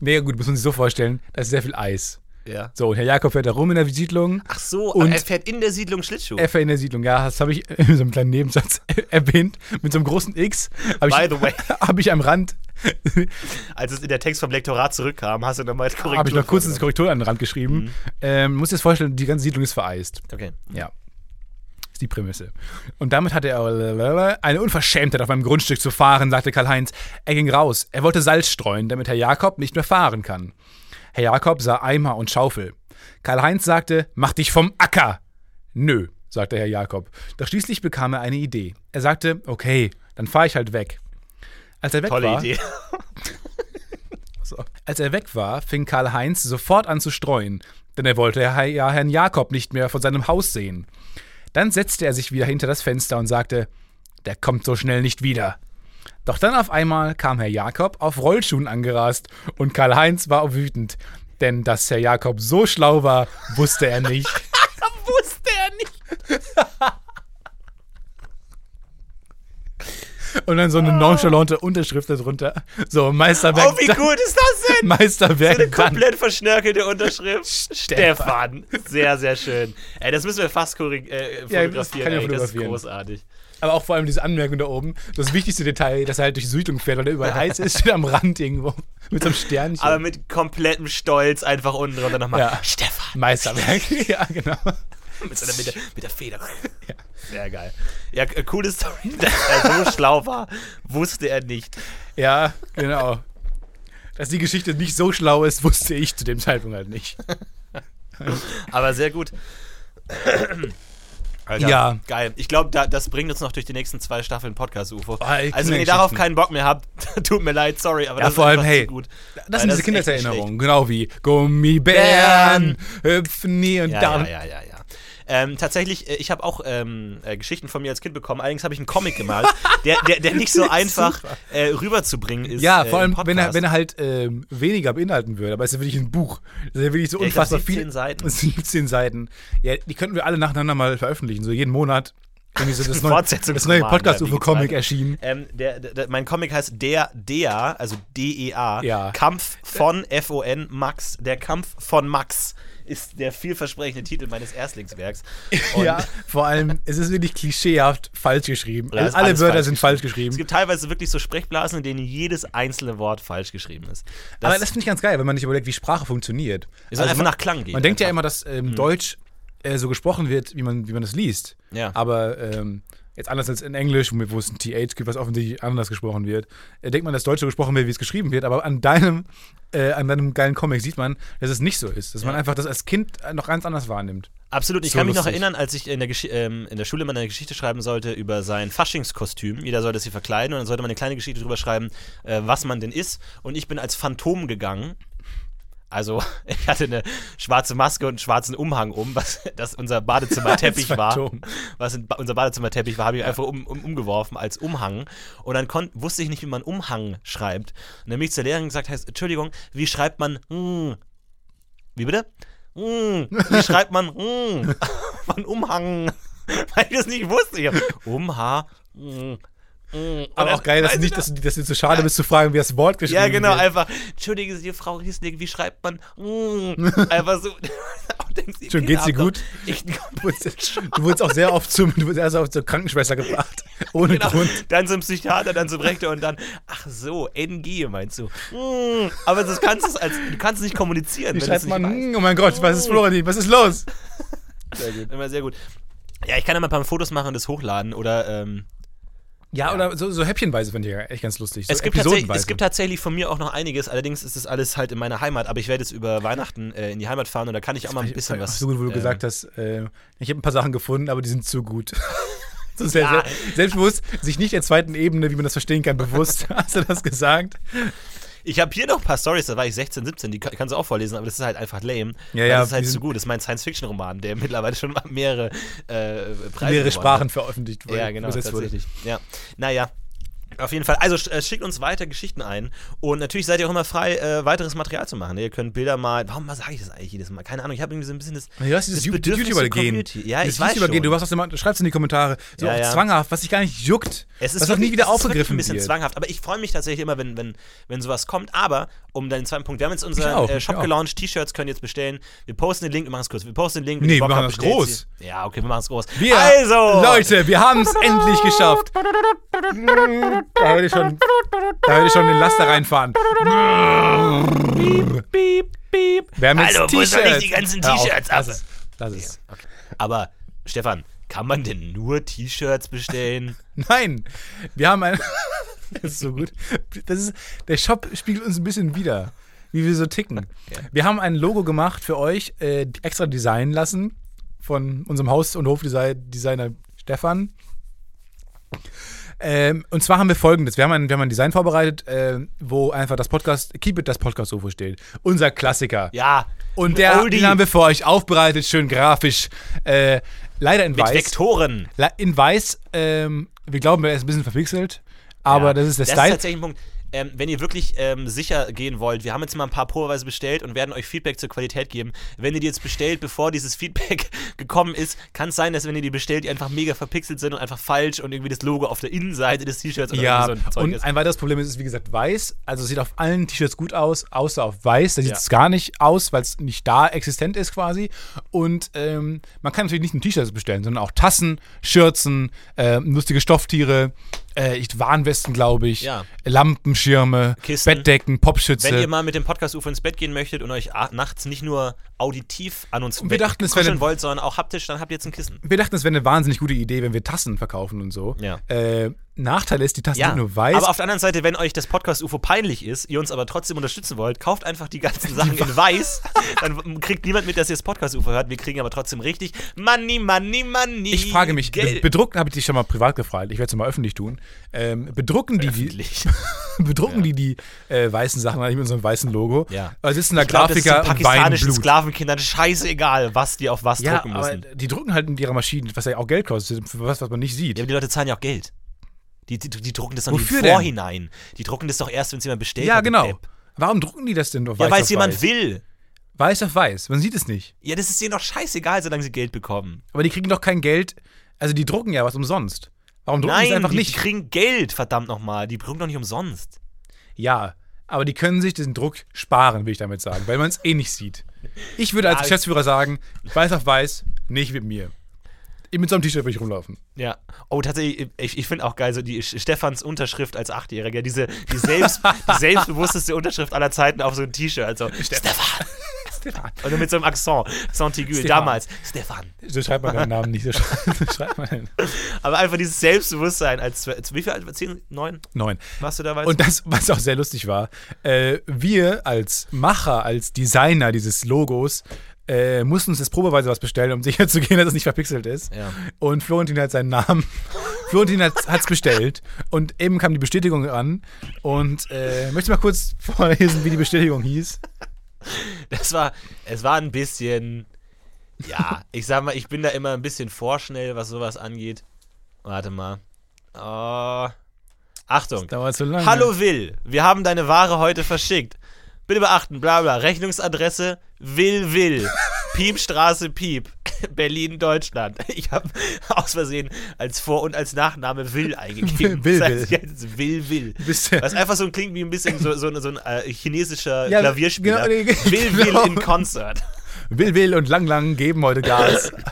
Nee, gut, muss man sich so vorstellen, da ist sehr viel Eis. Ja. So, und Herr Jakob fährt da rum in der Siedlung. Ach so, Und- er fährt in der Siedlung Schlittschuh. Er fährt in der Siedlung, ja, das habe ich in so einem kleinen Nebensatz erwähnt. Mit so einem großen X habe By ich, the way. hab ich am Rand, Als es in der Text vom Lektorat zurückkam, hast du nochmal Korrektur. habe ich noch kurz das vorgenommen. Korrektur an den Rand geschrieben. Ähm, muss dir das vorstellen, die ganze Siedlung ist vereist. Okay. Ja. Ist die Prämisse. Und damit hatte er eine Unverschämtheit, auf meinem Grundstück zu fahren, sagte Karl-Heinz. Er ging raus. Er wollte Salz streuen, damit Herr Jakob nicht mehr fahren kann. Herr Jakob sah Eimer und Schaufel. Karl-Heinz sagte, mach dich vom Acker. Nö, sagte Herr Jakob. Doch schließlich bekam er eine Idee. Er sagte, okay, dann fahre ich halt weg. Als er weg Tolle war, Idee. So. Als er weg war, fing Karl-Heinz sofort an zu streuen, denn er wollte ja Herrn Jakob nicht mehr von seinem Haus sehen. Dann setzte er sich wieder hinter das Fenster und sagte, der kommt so schnell nicht wieder. Doch dann auf einmal kam Herr Jakob auf Rollschuhen angerast und Karl-Heinz war wütend, denn dass Herr Jakob so schlau war, wusste er nicht. Wusste er nicht. Und dann so eine nonchalante Unterschrift darunter. So, Meisterwerk. Oh, wie gut ist das denn? Meisterwerk. Eine dann. komplett verschnörkelte Unterschrift. Stefan. Stefan. Sehr, sehr schön. Ey, das müssen wir fast äh, Ja, das fotografieren. kann ich ey, das ist fotografieren. großartig. Aber auch vor allem diese Anmerkung da oben. Das wichtigste Detail, dass er halt durch die Siedlung fährt, weil er überall heiß ist, steht am Rand irgendwo. Mit so einem Sternchen. Aber mit komplettem Stolz einfach unten drunter nochmal. Ja. Stefan. Meisterwerk. ja, genau. Mit, so einer, mit, der, mit der Feder. Sehr geil. Ja, äh, coole Story, dass er so schlau war, wusste er nicht. Ja, genau. Dass die Geschichte nicht so schlau ist, wusste ich zu dem Zeitpunkt halt nicht. Aber sehr gut. Alter, Ja. Geil. Ich glaube, da, das bringt uns noch durch die nächsten zwei Staffeln Podcast, UFO. Ah, also, wenn ihr darauf keinen Bock mehr habt, tut mir leid, sorry, aber Ja, das vor ist allem, hey, gut. Das sind diese Kindheitserinnerungen. Genau wie Gummibären, hüpfen nie und Ja, dann. ja, ja, ja, ja. Ähm, tatsächlich, äh, ich habe auch ähm, äh, Geschichten von mir als Kind bekommen. Allerdings habe ich einen Comic gemalt, der, der, der nicht so einfach äh, rüberzubringen ist. Ja, äh, vor im allem, wenn er, Podcast. wenn er halt ähm, weniger beinhalten würde. Aber es ist ja wirklich ein Buch. Das ist ja wirklich so Ja, unfassbar 17 viel. Seiten. 17 Seiten. Ja, die könnten wir alle nacheinander mal veröffentlichen. So jeden Monat. Irgendwie so das neue, das neue ja, Podcast-UFO-Comic wie erschienen. Ähm, der, der, mein Comic heißt Der, Der, also D-E-A, Ja. Kampf von F-O-N, Max. Der Kampf von Max ist der vielversprechende Titel meines Erstlingswerks. Und Ja, vor allem, es ist wirklich klischeehaft falsch geschrieben. Ja, Also alle Wörter falsch sind falsch Es geschrieben. gibt teilweise wirklich so Sprechblasen, in denen jedes einzelne Wort falsch geschrieben ist. Das, Aber das finde ich ganz geil, wenn man sich überlegt, wie Sprache funktioniert. es soll einfach man, nach Klang gehen. man denkt ja einfach. immer, dass ähm, Deutsch äh, so gesprochen wird, wie man, wie man das liest. Ja. Aber ähm, jetzt anders als in Englisch, wo es ein TH gibt, was offensichtlich anders gesprochen wird, äh, denkt man, dass Deutsch so gesprochen wird, wie es geschrieben wird. Aber an deinem, äh, an deinem geilen Comic sieht man, dass es nicht so ist. Dass man einfach das als Kind äh, noch ganz anders wahrnimmt. Absolut. Ich So kann mich noch erinnern, als ich in der, ähm, in der Schule mal eine Geschichte schreiben sollte über sein Faschingskostüm. Jeder sollte sich verkleiden und dann sollte man eine kleine Geschichte drüber schreiben, äh, was man denn ist. Und ich bin als Phantom gegangen. Also, ich hatte eine schwarze Maske und einen schwarzen Umhang um, was das unser Badezimmerteppich war. Was in, unser Badezimmerteppich war, habe ich einfach um, um, umgeworfen als Umhang. Und dann kon, wusste ich nicht, wie man Umhang schreibt. Und dann bin ich zur Lehrerin gesagt, heißt, Entschuldigung, wie schreibt man hm? Wie bitte? Hm, wie schreibt man hm? von Umhang? Weil ich das nicht wusste. Ich hab Umha. Hm, hm. Aber auch geil, dass du nicht, dass du, dass du zu schade bist zu fragen, wie das Wort geschrieben ja, genau, wird. einfach. Entschuldigen Sie, Frau Riesling, wie schreibt man? hm? Einfach so. Schon, geht's dir gut? einen Du wurdest, du wurdest auch sehr oft zum, du wurdest erst auf zur Krankenschwester gebracht. Ohne Genau. Grund. Dann zum Psychiater, dann zum Rektor und dann, ach so, NG meinst du. Hm, aber das kannst du als, du kannst es nicht kommunizieren. Wie schreibt man, weißt. hm, oh mein Gott, was ist Florentin, was ist los? Sehr gut. Immer sehr gut. Ja, ich kann ja mal ein paar Fotos machen und das hochladen oder ähm, Ja, oder so, so häppchenweise finde ich ja echt ganz lustig. So es, gibt es gibt tatsächlich von mir auch noch einiges, allerdings ist das alles halt in meiner Heimat, aber ich werde jetzt über Weihnachten äh, in die Heimat fahren und da kann ich auch mal ein bisschen Ach, was. So gut, wo du äh, gesagt hast, äh, ich habe ein paar Sachen gefunden, aber die sind zu gut. so sehr, Ja. sehr, selbstbewusst, sich nicht der zweiten Ebene, wie man das verstehen kann, bewusst. Hast du das gesagt? Ich habe hier noch ein paar Stories, da war ich 16, 17, die kann- kannst du auch vorlesen, aber das ist halt einfach lame. Ja, ja, Das ist halt zu gut. Das ist mein Science-Fiction-Roman, der mittlerweile schon mal mehrere äh, Preise Mehrere gewonnen hat. Sprachen veröffentlicht wurde. Ja, genau, übersetzt wurde. tatsächlich. Ja. Naja. Auf jeden Fall. Also äh, schickt uns weiter Geschichten ein. Und natürlich seid ihr auch immer frei, äh, weiteres Material zu machen. Ihr könnt Bilder mal. Warum sage ich das eigentlich jedes Mal? Keine Ahnung. Ich habe irgendwie so ein bisschen das. Du hast dieses das Ju- Bedürfnis YouTuber zur gehen. Community. Ja, Dieses ich weiß schon. Du, das immer, schreibst in die Kommentare. So Ja, auch ja. zwanghaft, was sich gar nicht juckt. Es ist was auch wirklich, nie wieder es ist aufgegriffen ein bisschen wird. zwanghaft. Aber ich freue mich tatsächlich immer, wenn, wenn, wenn sowas kommt. Aber, um deinen zweiten Punkt, wir haben jetzt unseren auch, äh, Shop gelauncht. T-Shirts können jetzt bestellen. Wir posten den Link, wir machen es kurz. Wir posten den Link. Nee, wir machen das bestellt groß. sie. Ja, okay, wir machen es groß. Wir, also! Leute, wir haben es endlich geschafft. Da würde ich schon, da würde ich schon den Laster reinfahren. Piep, piep, piep. Wir haben jetzt Hallo, wo soll ich die ganzen T-Shirts ab? Lass es. Lass es. Okay. Aber, Stefan, kann man denn nur T-Shirts bestellen? Nein, wir haben ein. das ist so gut. Das ist, der Shop spiegelt uns ein bisschen wider, wie wir so ticken. Wir haben ein Logo gemacht für euch, äh, extra designen lassen von unserem Haus- und Hofdesigner Stefan. Ähm, und zwar haben wir folgendes: Wir haben ein, wir haben ein Design vorbereitet, äh, wo einfach das Podcast, Keep It, das Podcast-UFO steht. Unser Klassiker. Ja. Und der, Oldie. den haben wir für euch aufbereitet, schön grafisch. Äh, leider in Mit weiß. Vektoren. In weiß, ähm, wir glauben, er ist ein bisschen verpixelt, aber Ja, das ist der Das Style. ist tatsächlich ein Punkt. Ähm, wenn ihr wirklich ähm, sicher gehen wollt, wir haben jetzt mal ein paar probeweise bestellt und werden euch Feedback zur Qualität geben. Wenn ihr die jetzt bestellt, bevor dieses Feedback gekommen ist, kann es sein, dass wenn ihr die bestellt, die einfach mega verpixelt sind und einfach falsch und irgendwie das Logo auf der Innenseite des T-Shirts oder ja, so ein Zeug und ist. ein weiteres Problem ist, ist, wie gesagt, weiß. Also sieht auf allen T-Shirts gut aus, außer auf weiß. Da sieht Ja. es gar nicht aus, weil es nicht da existent ist quasi. Und ähm, man kann natürlich nicht nur T-Shirts bestellen, sondern auch Tassen, Schürzen, äh, lustige Stofftiere, äh, Warnwesten, glaube ich, Ja. Lampenschirme, Kissen. Bettdecken, Popschütze. Wenn ihr mal mit dem Podcast UFO ins Bett gehen möchtet und euch nachts nicht nur auditiv an uns wir dachten, es kuscheln eine- wollt, sondern auch haptisch, dann habt ihr jetzt ein Kissen. wir dachten, es wäre eine wahnsinnig gute Idee, wenn wir Tassen verkaufen und so. Ja. Äh, Nachteil ist, die Tassen Ja, nur weiß. aber auf der anderen Seite, wenn euch das Podcast UFO peinlich ist, ihr uns aber trotzdem unterstützen wollt, kauft einfach die ganzen Sachen in weiß, dann kriegt niemand mit, dass ihr das Podcast UFO hört. Wir kriegen aber trotzdem richtig Money, Money, Money. ich frage mich, Geld. bedrucken, habe ich dich schon mal privat gefragt, ich werde es mal öffentlich tun. Ähm, bedrucken die, die Öffentlich. bedrucken die die äh, weißen Sachen eigentlich mit so einem weißen Logo? Ja. Da sitzen da glaub, das ist Grafiker und weinen pakistanischen. Sklavenkindern scheißegal, was die auf was Ja, drucken aber müssen. die drucken halt mit ihrer Maschine, was ja auch Geld kostet, für was, was man nicht sieht. Ja, aber die Leute zahlen ja auch Geld. Die, die, die drucken das doch Wofür nicht denn? im Vorhinein. Die drucken das doch erst, wenn es jemand bestellt Ja, genau. Depp. Warum drucken die das denn auf Ja, weil es jemand weiß? will. Weiß auf weiß, man sieht es nicht. Ja, das ist denen doch scheißegal, solange sie Geld bekommen. Aber die kriegen doch kein Geld, also die drucken ja was umsonst. Warum drucken die Nein, einfach die nicht? kriegen Geld, verdammt nochmal. Die drucken doch nicht umsonst. Ja, aber die können sich diesen Druck sparen, will ich damit sagen, weil man es eh nicht sieht. Ich würde als Geschäftsführer sagen, weiß auf weiß, nicht mit mir. Mit so einem T-Shirt würde ich rumlaufen. Ja. Oh, tatsächlich, ich, ich finde auch geil, so die Stefans Unterschrift als Achtjähriger, diese die, selbst, die selbstbewussteste Unterschrift aller Zeiten auf so ein T-Shirt. Also, Stefan. Stefan. Und mit so einem Accent. Saint-Aigu, Stefan. damals. Stefan. So schreibt man deinen Namen nicht. So schreibt, man den. Aber einfach dieses Selbstbewusstsein als, als wie viel alt? Zehn, neun? Neun. Warst du da? Weißt Und das, was auch sehr lustig war, äh, wir als Macher, als Designer dieses Logos, äh, mussten uns das probeweise was bestellen, um sicher zu gehen, dass es nicht verpixelt ist. Ja. Und Florentin hat seinen Namen. Florentin hat es bestellt. Und eben kam die Bestätigung an. Und äh, möchtest du mal kurz vorlesen, wie die Bestätigung hieß? Das war, es war ein bisschen, ja, ich sag mal, ich bin da immer ein bisschen vorschnell, was sowas angeht. Warte mal. Oh. Achtung. Dauert zu lange. Hallo Will, wir haben deine Ware heute verschickt. Bitte beachten, bla bla. Rechnungsadresse Will Will. Piepstraße Piep. Berlin, Deutschland. Ich habe aus Versehen als Vor- und als Nachname Will eingegeben. Will, Das Will. heißt jetzt Will Will. Was einfach so klingt wie ein bisschen so, so, so ein äh, chinesischer Ja, Klavierspieler. genau, Will Will genau. in Concert. Will, will und lang, lang geben heute Gas. Auf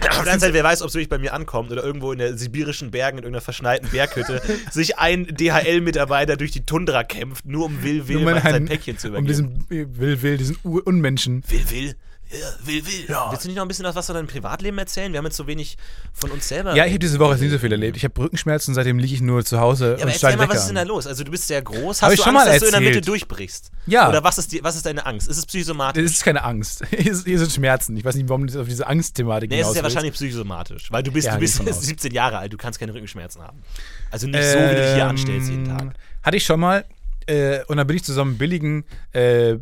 der anderen Seite, wer weiß, ob es wirklich bei mir ankommt oder irgendwo in der sibirischen Bergen in irgendeiner verschneiten Berghütte sich ein DHL-Mitarbeiter durch die Tundra kämpft, nur um Will Will sein Päckchen zu um übergeben. diesen Will, will, diesen Unmenschen. Will Will. Ja, will, will. Willst du nicht noch ein bisschen was, was von deinem Privatleben erzählen? Wir haben jetzt so wenig von uns selber. Ja, ich habe diese Woche jetzt nicht so viel erlebt. Ich habe Rückenschmerzen, seitdem liege ich nur zu Hause Ja, aber und erzähl steige mal, was ist denn da los? Also du bist sehr groß. Hab Hast ich du schon Angst, mal dass du in der Mitte durchbrichst? Ja. Oder was ist, die, was ist deine Angst? Ist es psychosomatisch? Das ist keine Angst. Hier sind Schmerzen. Ich weiß nicht, warum du auf diese Angstthematik Nee, es ist ja wahrscheinlich psychosomatisch, weil du bist, Ja, du bist ich von aus. 17 Jahre alt, du kannst keine Rückenschmerzen haben. Also nicht so, wie du dich hier Ähm, anstellst jeden Tag. Hatte ich schon mal. Äh, und dann bin ich zu so einem billigen äh,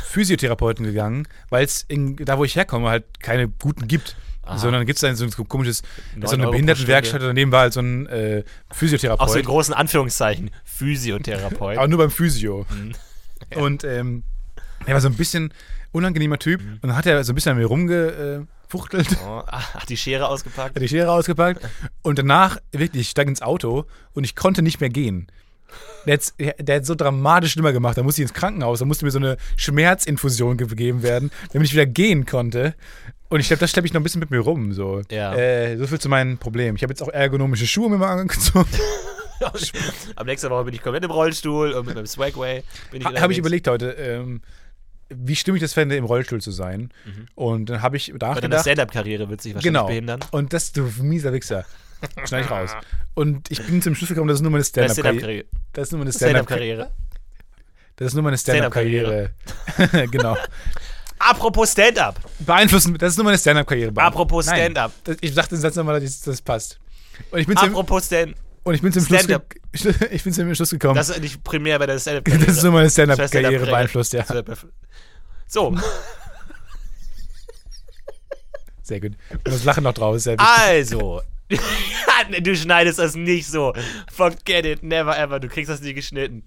Physiotherapeuten gegangen, weil es da, wo ich herkomme, halt keine guten gibt. Aha. Sondern gibt es dann so ein komisches, so eine Euro Behindertenwerkstatt, daneben war halt so ein äh, Physiotherapeut. Auch so in großen Anführungszeichen. Physiotherapeut. aber nur beim Physio. Mhm. Und ähm, er war so ein bisschen unangenehmer Typ Mhm. und dann hat er so ein bisschen an mir rumgefuchtelt. Oh, hat die Schere ausgepackt. hat die Schere ausgepackt und danach wirklich, ich steig ins Auto und ich konnte nicht mehr gehen. Der hat, der hat so dramatisch schlimmer gemacht. Da musste ich ins Krankenhaus, da musste mir so eine Schmerzinfusion gegeben werden, damit ich wieder gehen konnte. Und ich glaube, das schleppe ich noch ein bisschen mit mir rum. So, Ja. äh, so viel zu meinen Problemen. Ich habe jetzt auch ergonomische Schuhe mir mal angezogen. Ab nächster Woche bin ich komplett im Rollstuhl und mit meinem Swagway bin ich habe ich überlegt heute, ähm, wie schlimm ich das fände, im Rollstuhl zu sein. Und dann habe ich Bei deiner nachgedacht. Stand-Up-Karriere wird sich wahrscheinlich Genau. behindern. Und das, du mieser Wichser. Schneid ich raus. Und ich bin zum Schluss gekommen, das ist nur meine Stand-Up-Karriere. Stand-Up-Karriere. Das ist nur meine Stand-Up-Karriere. Stand-Up-Karriere. Das ist nur meine Stand-Up-Karriere. genau. Apropos Stand-Up. Beeinflussen, das ist nur meine Stand-Up-Karriere. Apropos Stand-Up. Ich sag den Satz nochmal, dass das passt. Und ich bin zum, Apropos Stand. Und ich bin zum Schluss, Stand-up. ich bin zum Schluss gekommen. Das ist nicht primär bei der stand Das ist so meine Stand-up-Karriere Stand-up-Karriere. beeinflusst, ja. So, Sehr gut. Und das Lachen noch draus. Sehr wichtig. also. du schneidest das nicht so. Forget it, never ever. Du kriegst das nie geschnitten.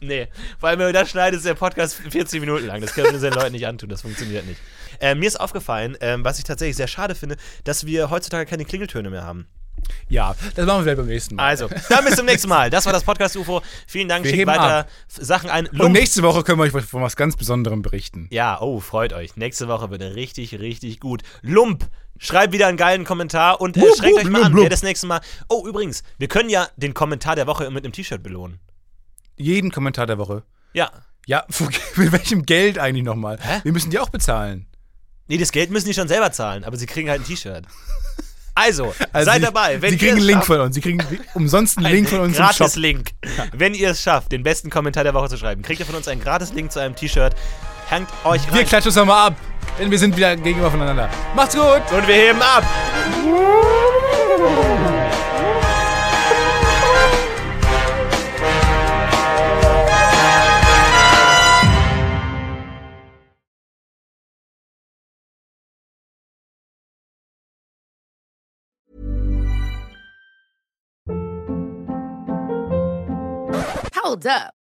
Nee. Vor allem, wenn du das schneidest, ist der Podcast 40 Minuten lang. Das können wir den Leuten nicht antun. Das funktioniert nicht. Äh, mir ist aufgefallen, ähm, was ich tatsächlich sehr schade finde, dass wir heutzutage keine Klingeltöne mehr haben. Ja, das machen wir vielleicht beim nächsten Mal. Also, dann bis zum nächsten Mal. Das war das Podcast UFO. Vielen Dank. Wir Schickt weiter ab. Sachen ein. Und Lump. nächste Woche können wir euch von was ganz Besonderem berichten. Ja, oh, freut euch. Nächste Woche wird richtig, richtig gut. Lump, schreibt wieder einen geilen Kommentar und äh, Blub, schränkt blub, euch mal blub, an, wer das nächste Mal. Oh, übrigens, wir können ja den Kommentar der Woche mit einem T-Shirt belohnen. Jeden Kommentar der Woche. Ja. Ja, mit welchem Geld eigentlich nochmal? Wir müssen die auch bezahlen. Nee, das Geld müssen die schon selber zahlen, aber sie kriegen halt ein T-Shirt. Also, Also seid dabei. Wenn Sie kriegen einen es Link von uns. Sie kriegen umsonst einen Link von uns im Shop. Gratis-Link. Wenn ihr es schafft, den besten Kommentar der Woche zu schreiben, kriegt ihr von uns einen Gratis-Link zu einem T-Shirt. Hängt euch Wir rein. klatschen uns nochmal ab, denn wir sind wieder gegenüber voneinander. Macht's gut! Und wir heben ab. Hold up.